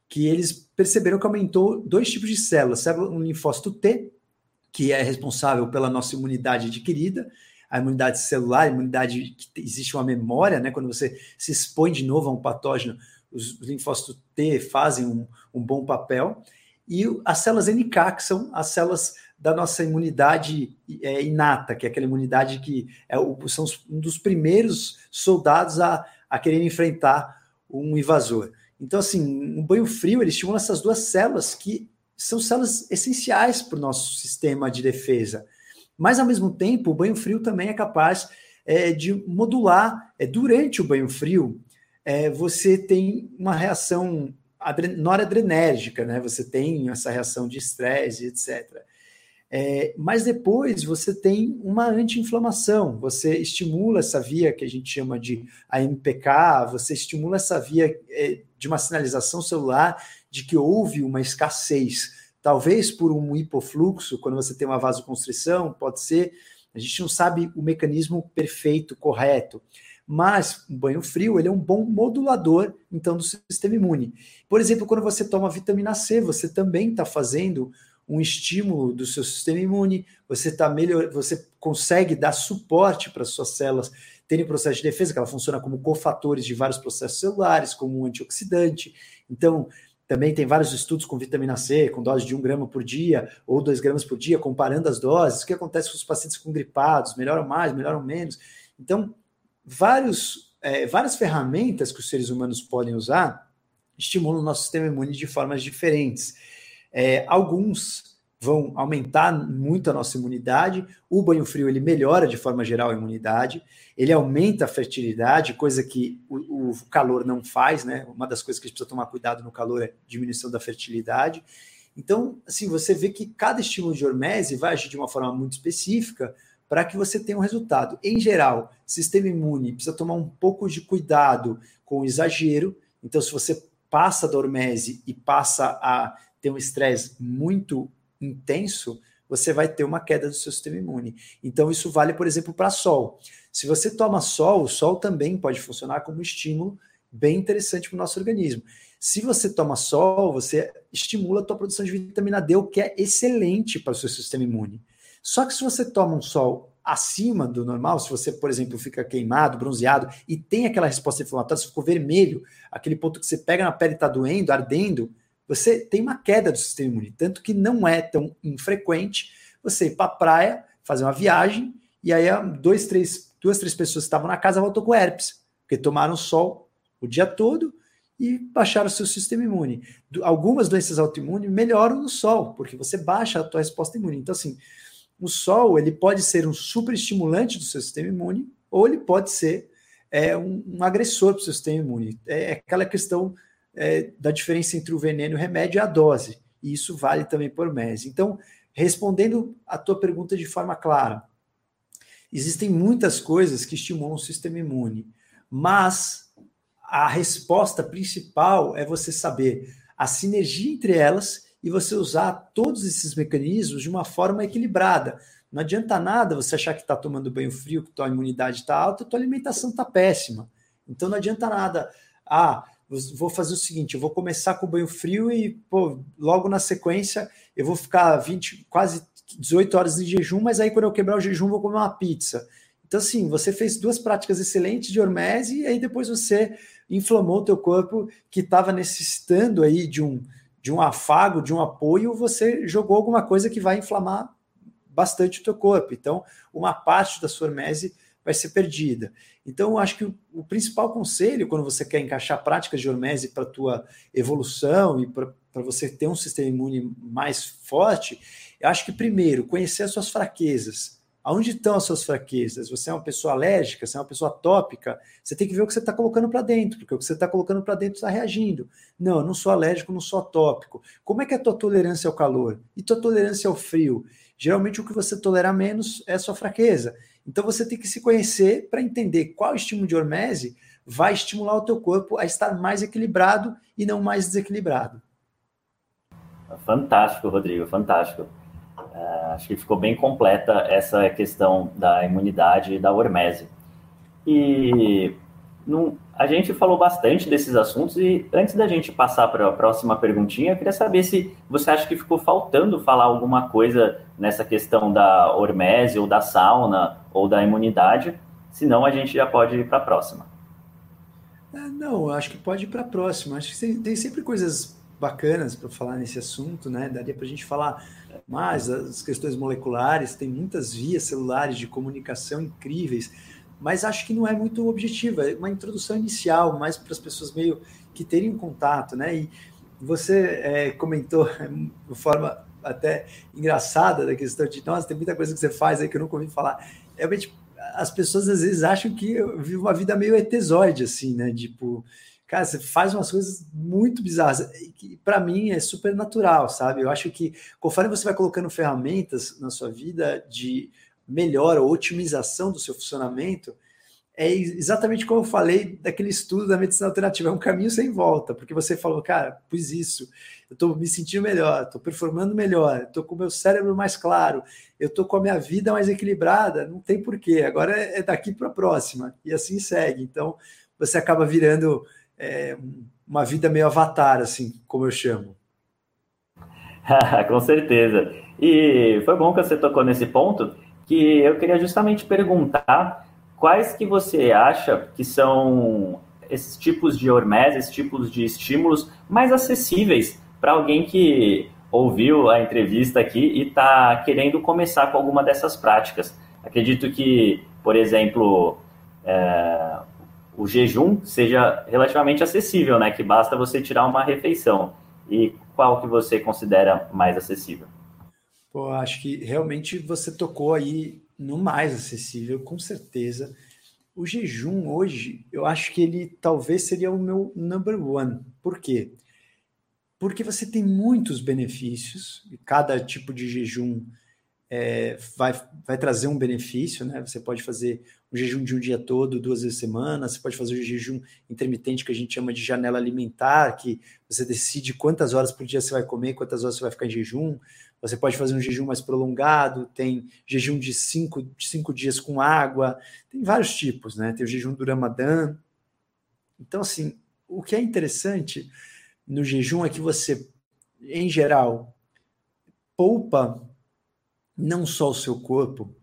que eles perceberam que aumentou dois tipos de células, célula um linfócito T, que é responsável pela nossa imunidade adquirida, a imunidade celular, a imunidade que existe uma memória, né? Quando você se expõe de novo a um patógeno, os linfócitos T fazem um, um bom papel. E as células NK, que são as células da nossa imunidade é, inata, que é aquela imunidade que é o, são um dos primeiros soldados a, a querer enfrentar um invasor. Então, assim, um banho frio ele estimula essas duas células que são células essenciais para o nosso sistema de defesa. Mas, ao mesmo tempo, o banho frio também é capaz é, de modular. É, durante o banho frio, é, você tem uma reação noradrenérgica, né? Você tem essa reação de estresse, etc. É, mas depois você tem uma anti-inflamação, você estimula essa via que a gente chama de AMPK, você estimula essa via é, de uma sinalização celular de que houve uma escassez Talvez por um hipofluxo, quando você tem uma vasoconstrição, pode ser. A gente não sabe o mecanismo perfeito, correto. Mas o banho frio ele é um bom modulador, então, do sistema imune. Por exemplo, quando você toma vitamina C, você também está fazendo um estímulo do seu sistema imune, você está melhor, você consegue dar suporte para as suas células terem processo de defesa, que ela funciona como cofatores de vários processos celulares, como um antioxidante. Então, também tem vários estudos com vitamina C, com dose de 1 grama por dia ou 2 gramas por dia, comparando as doses, o que acontece com os pacientes com gripados, melhoram mais, melhoram menos. Então, vários, é, várias ferramentas que os seres humanos podem usar estimulam o nosso sistema imune de formas diferentes. É, alguns vão aumentar muito a nossa imunidade. O banho frio ele melhora de forma geral a imunidade, ele aumenta a fertilidade, coisa que o, o calor não faz, né? Uma das coisas que a gente precisa tomar cuidado no calor é diminuição da fertilidade. Então, assim, você vê que cada estímulo de hormese vai agir de uma forma muito específica para que você tenha um resultado. Em geral, sistema imune precisa tomar um pouco de cuidado com o exagero. Então, se você passa da hormese e passa a ter um estresse muito intenso, você vai ter uma queda do seu sistema imune. Então, isso vale, por exemplo, para sol. Se você toma sol, o sol também pode funcionar como estímulo bem interessante para o nosso organismo. Se você toma sol, você estimula a tua produção de vitamina D, o que é excelente para o seu sistema imune. Só que se você toma um sol acima do normal, se você, por exemplo, fica queimado, bronzeado e tem aquela resposta inflamatória, se ficou vermelho, aquele ponto que você pega na pele e está doendo, ardendo, você tem uma queda do sistema imune. Tanto que não é tão infrequente você ir para a praia, fazer uma viagem, e aí dois, três, duas, três pessoas que estavam na casa voltou com herpes, porque tomaram sol o dia todo e baixaram o seu sistema imune. Algumas doenças autoimunes melhoram no sol, porque você baixa a tua resposta imune. Então, assim, o sol ele pode ser um super estimulante do seu sistema imune, ou ele pode ser é, um, um agressor para o seu sistema imune. É, é aquela questão é, da diferença entre o veneno e o remédio é a dose. E isso vale também por mês. Então, respondendo a tua pergunta de forma clara, existem muitas coisas que estimulam o sistema imune, mas a resposta principal é você saber a sinergia entre elas e você usar todos esses mecanismos de uma forma equilibrada. Não adianta nada você achar que está tomando banho frio, que tua imunidade está alta, tua alimentação está péssima. Então não adianta nada. Ah, vou fazer o seguinte: eu vou começar com o banho frio e pô, logo na sequência eu vou ficar 20, quase 18 horas de jejum, mas aí quando eu quebrar o jejum, vou comer uma pizza. Então, assim, você fez duas práticas excelentes de hormese e aí depois você inflamou o teu corpo que estava necessitando aí de um, de um afago, de um apoio, você jogou alguma coisa que vai inflamar bastante o teu corpo. Então, uma parte da sua hormese vai ser perdida. Então, eu acho que o, principal conselho, quando você quer encaixar práticas de hormese para a tua evolução e para você ter um sistema imune mais forte, eu acho que, primeiro, conhecer as suas fraquezas. Aonde estão as suas fraquezas? Você é uma pessoa alérgica, você é uma pessoa tópica, você tem que ver o que você está colocando para dentro, porque o que você está colocando para dentro está reagindo. Não, eu não sou alérgico, não sou atópico. Como é que é a tua tolerância ao calor? E tua tolerância ao frio? Geralmente o que você tolera menos é a sua fraqueza. Então você tem que se conhecer para entender qual estímulo de hormese vai estimular o teu corpo a estar mais equilibrado e não mais desequilibrado. Fantástico, Rodrigo, fantástico. Uh, acho que ficou bem completa essa questão da imunidade e da hormese. E a gente falou bastante desses assuntos e antes da gente passar para a próxima perguntinha, eu queria saber se você acha que ficou faltando falar alguma coisa nessa questão da hormese ou da sauna ou da imunidade, senão a gente já pode ir para a próxima. É, não, acho que pode ir para a próxima. Acho que tem, sempre coisas bacanas para falar nesse assunto, né? Daria para a gente falar mais das questões moleculares, tem muitas vias celulares de comunicação incríveis mas acho que não é muito objetiva, é uma introdução inicial, mais para as pessoas meio que terem um contato, né? E você é, comentou [laughs] de forma até engraçada da questão de, nossa, tem muita coisa que você faz aí que eu nunca ouvi falar. Realmente, as pessoas às vezes acham que eu vivo uma vida meio etezoide, assim, né? Tipo, cara, você faz umas coisas muito bizarras, que para mim é super natural, sabe? Eu acho que conforme você vai colocando ferramentas na sua vida de melhora ou otimização do seu funcionamento, é exatamente como eu falei daquele estudo da medicina alternativa, é um caminho sem volta, porque você falou, cara, fiz isso, eu estou me sentindo melhor, estou performando melhor, estou com o meu cérebro mais claro, eu estou com a minha vida mais equilibrada, não tem porquê, agora é daqui para a próxima, e assim segue. Então, você acaba virando é, uma vida meio avatar, assim, como eu chamo. [laughs] com certeza. E foi bom que você tocou nesse ponto, que eu queria justamente perguntar quais que você acha que são esses tipos de hormese, esses tipos de estímulos mais acessíveis para alguém que ouviu a entrevista aqui e está querendo começar com alguma dessas práticas. Acredito que, por exemplo, é, o jejum seja relativamente acessível, né? Que basta você tirar uma refeição. E qual que você considera mais acessível? Pô, acho que realmente você tocou aí no mais acessível, com certeza. O jejum hoje, eu acho que ele talvez seria o meu number one. Por quê? Porque você tem muitos benefícios, e cada tipo de jejum é, vai, vai trazer um benefício, né? Você pode fazer um jejum de um dia todo, duas vezes por semana, você pode fazer o um jejum intermitente, que a gente chama de janela alimentar, que você decide quantas horas por dia você vai comer, quantas horas você vai ficar em jejum. Você pode fazer um jejum mais prolongado, tem jejum de cinco, de cinco dias com água, tem vários tipos, né? Tem o jejum do Ramadã. Então, assim, o que é interessante no jejum é que você, em geral, poupa não só o seu corpo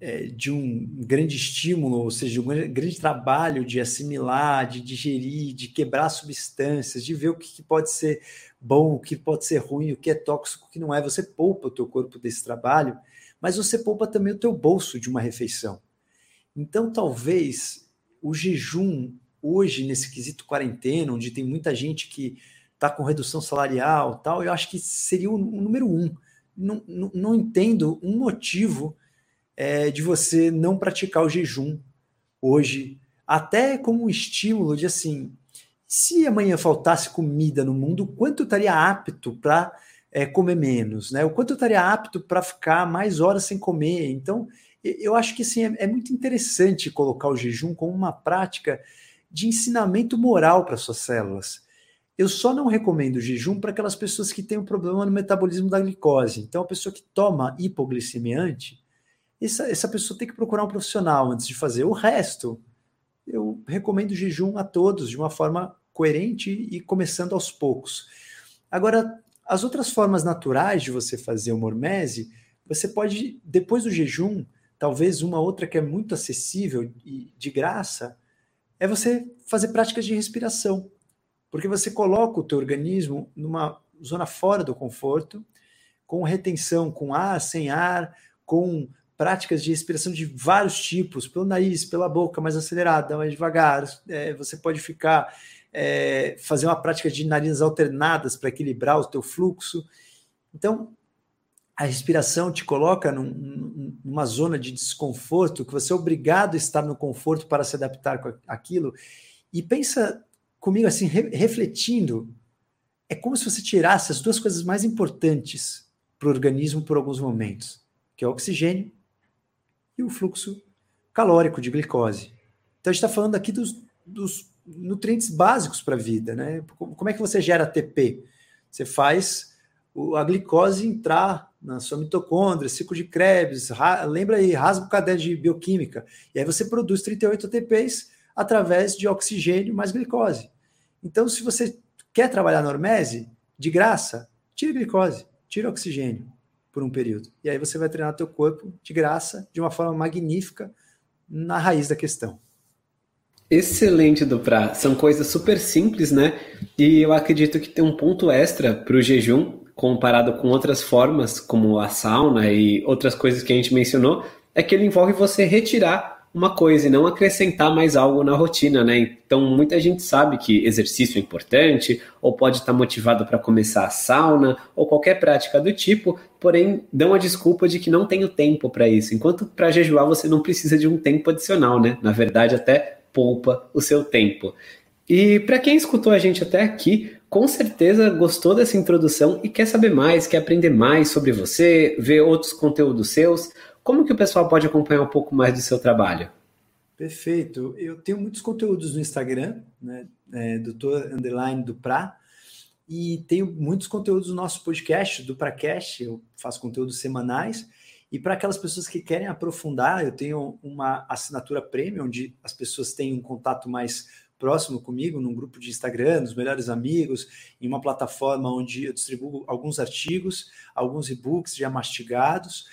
é, de um grande estímulo, ou seja, um grande trabalho de assimilar, de digerir, de quebrar substâncias, de ver o que pode ser bom, o que pode ser ruim, o que é tóxico, o que não é. Você poupa o teu corpo desse trabalho, mas você poupa também o teu bolso de uma refeição. Então, talvez o jejum hoje nesse quesito quarentena, onde tem muita gente que está com redução salarial, tal, eu acho que seria o, número um não, não, não entendo um motivo é, de você não praticar o jejum hoje, até como um estímulo de assim, se amanhã faltasse comida no mundo, quanto estaria apto para é, comer menos, né? O quanto estaria apto para ficar mais horas sem comer. Então, eu acho que assim, é, é muito interessante colocar o jejum como uma prática de ensinamento moral para suas células. Eu só não recomendo jejum para aquelas pessoas que têm um problema no metabolismo da glicose. Então, a pessoa que toma hipoglicemiante, essa, essa pessoa tem que procurar um profissional antes de fazer. O resto, eu recomendo jejum a todos de uma forma coerente e começando aos poucos. Agora, as outras formas naturais de você fazer uma hormese, você pode, depois do jejum, talvez uma outra que é muito acessível e de graça, é você fazer práticas de respiração. Porque você coloca o teu organismo numa zona fora do conforto, com retenção, com ar, sem ar, com práticas de respiração de vários tipos, pelo nariz, pela boca, mais acelerada, mais devagar. É, você pode ficar é, fazer uma prática de narinas alternadas para equilibrar o teu fluxo. Então, a respiração te coloca num, numa zona de desconforto que você é obrigado a estar no conforto para se adaptar com aquilo. E pensa comigo assim, re refletindo, é como se você tirasse as duas coisas mais importantes para o organismo por alguns momentos, que é o oxigênio e o fluxo calórico de glicose. Então a gente está falando aqui dos, dos nutrientes básicos para a vida, né? Como é que você gera ATP? Você faz a glicose entrar na sua mitocôndria, ciclo de Krebs, lembra aí, rasga o caderno de bioquímica, e aí você produz 38 ATPs através de oxigênio mais glicose. Então, se você quer trabalhar na hormese, de graça, tira glicose, tira oxigênio por um período. E aí você vai treinar teu corpo de graça, de uma forma magnífica, na raiz da questão. Excelente, Duprá. São coisas super simples, né? E eu acredito que tem um ponto extra para o jejum, comparado com outras formas, como a sauna e outras coisas que a gente mencionou, é que ele envolve você retirar uma coisa e não acrescentar mais algo na rotina, né? Então, muita gente sabe que exercício é importante, ou pode estar motivado para começar a sauna, ou qualquer prática do tipo, porém dão a desculpa de que não tem o tempo para isso. Enquanto para jejuar você não precisa de um tempo adicional, né? Na verdade, até poupa o seu tempo. E para quem escutou a gente até aqui, com certeza gostou dessa introdução e quer saber mais, quer aprender mais sobre você, ver outros conteúdos seus. Como que o pessoal pode acompanhar um pouco mais do seu trabalho? Perfeito. Eu tenho muitos conteúdos no Instagram, né? É, doutor Underline do Pra, e tenho muitos conteúdos no nosso podcast, do Pracast. Eu faço conteúdos semanais. E para aquelas pessoas que querem aprofundar, eu tenho uma assinatura premium, onde as pessoas têm um contato mais próximo comigo, num grupo de Instagram, nos melhores amigos, em uma plataforma onde eu distribuo alguns artigos, alguns e-books já mastigados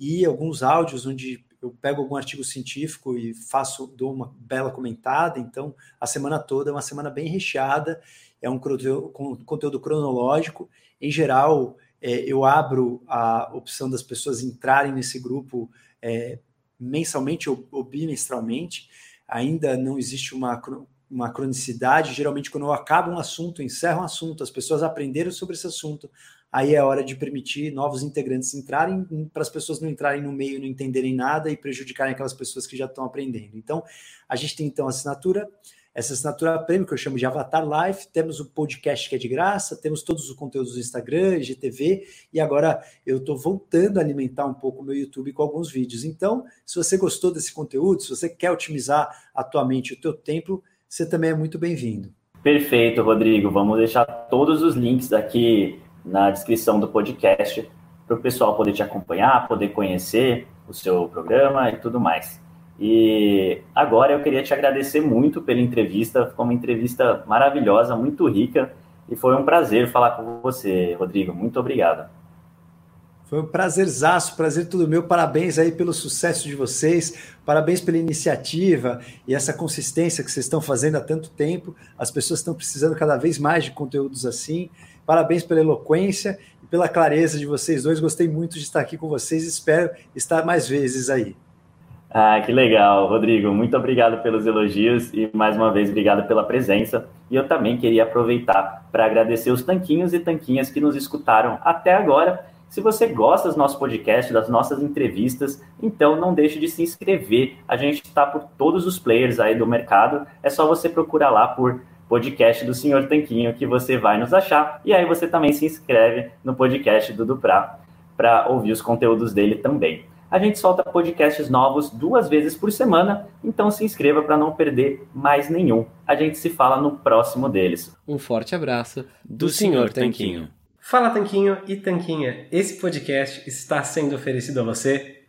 e alguns áudios onde eu pego algum artigo científico e faço, dou uma bela comentada. Então, a semana toda é uma semana bem recheada, é um conteúdo cronológico. Em geral, é, eu abro a opção das pessoas entrarem nesse grupo é, mensalmente ou, ou, bimestralmente. Ainda não existe uma uma cronicidade. Geralmente, quando acaba um assunto, encerra um assunto, as pessoas aprenderam sobre esse assunto, aí é hora de permitir novos integrantes entrarem, para as pessoas não entrarem no meio, não entenderem nada e prejudicarem aquelas pessoas que já estão aprendendo. Então, a gente tem então a assinatura, essa assinatura prêmio que eu chamo de Avatar Life, temos o podcast que é de graça, temos todos os conteúdos do Instagram, IGTV, e agora eu estou voltando a alimentar um pouco o meu YouTube com alguns vídeos. Então, se você gostou desse conteúdo, se você quer otimizar a mente e o teu tempo, você também é muito bem-vindo. Perfeito, Rodrigo. Vamos deixar todos os links aqui na descrição do podcast para o pessoal poder te acompanhar, poder conhecer o seu programa e tudo mais. E agora eu queria te agradecer muito pela entrevista, ficou uma entrevista maravilhosa, muito rica, e foi um prazer falar com você, Rodrigo. Muito obrigado. Foi um prazerzaço, prazer tudo meu. Parabéns aí pelo sucesso de vocês, parabéns pela iniciativa e essa consistência que vocês estão fazendo há tanto tempo. As pessoas estão precisando cada vez mais de conteúdos assim. Parabéns pela eloquência e pela clareza de vocês dois. Gostei muito de estar aqui com vocês. Espero estar mais vezes aí. Ah, que legal, Rodrigo. Muito obrigado pelos elogios e mais uma vez obrigado pela presença. E eu também queria aproveitar para agradecer os tanquinhos e tanquinhas que nos escutaram até agora. Se você gosta do nosso podcast, das nossas entrevistas, então não deixe de se inscrever. A gente está por todos os players aí do mercado. É só você procurar lá por podcast do Senhor Tanquinho que você vai nos achar. E aí você também se inscreve no podcast do Duprá para ouvir os conteúdos dele também. A gente solta podcasts novos duas vezes por semana, então se inscreva para não perder mais nenhum. A gente se fala no próximo deles. Um forte abraço do, do Senhor Tanquinho. Fala Tanquinho e Tanquinha, esse podcast está sendo oferecido a você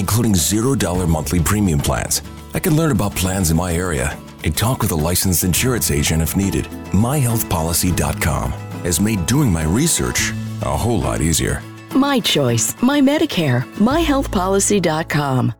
including $0 monthly premium plans I can learn about plans in my area and talk with a licensed insurance agent if needed. MyHealthPolicy.com has made doing my research a whole lot easier. My choice, my Medicare, myhealthpolicy.com.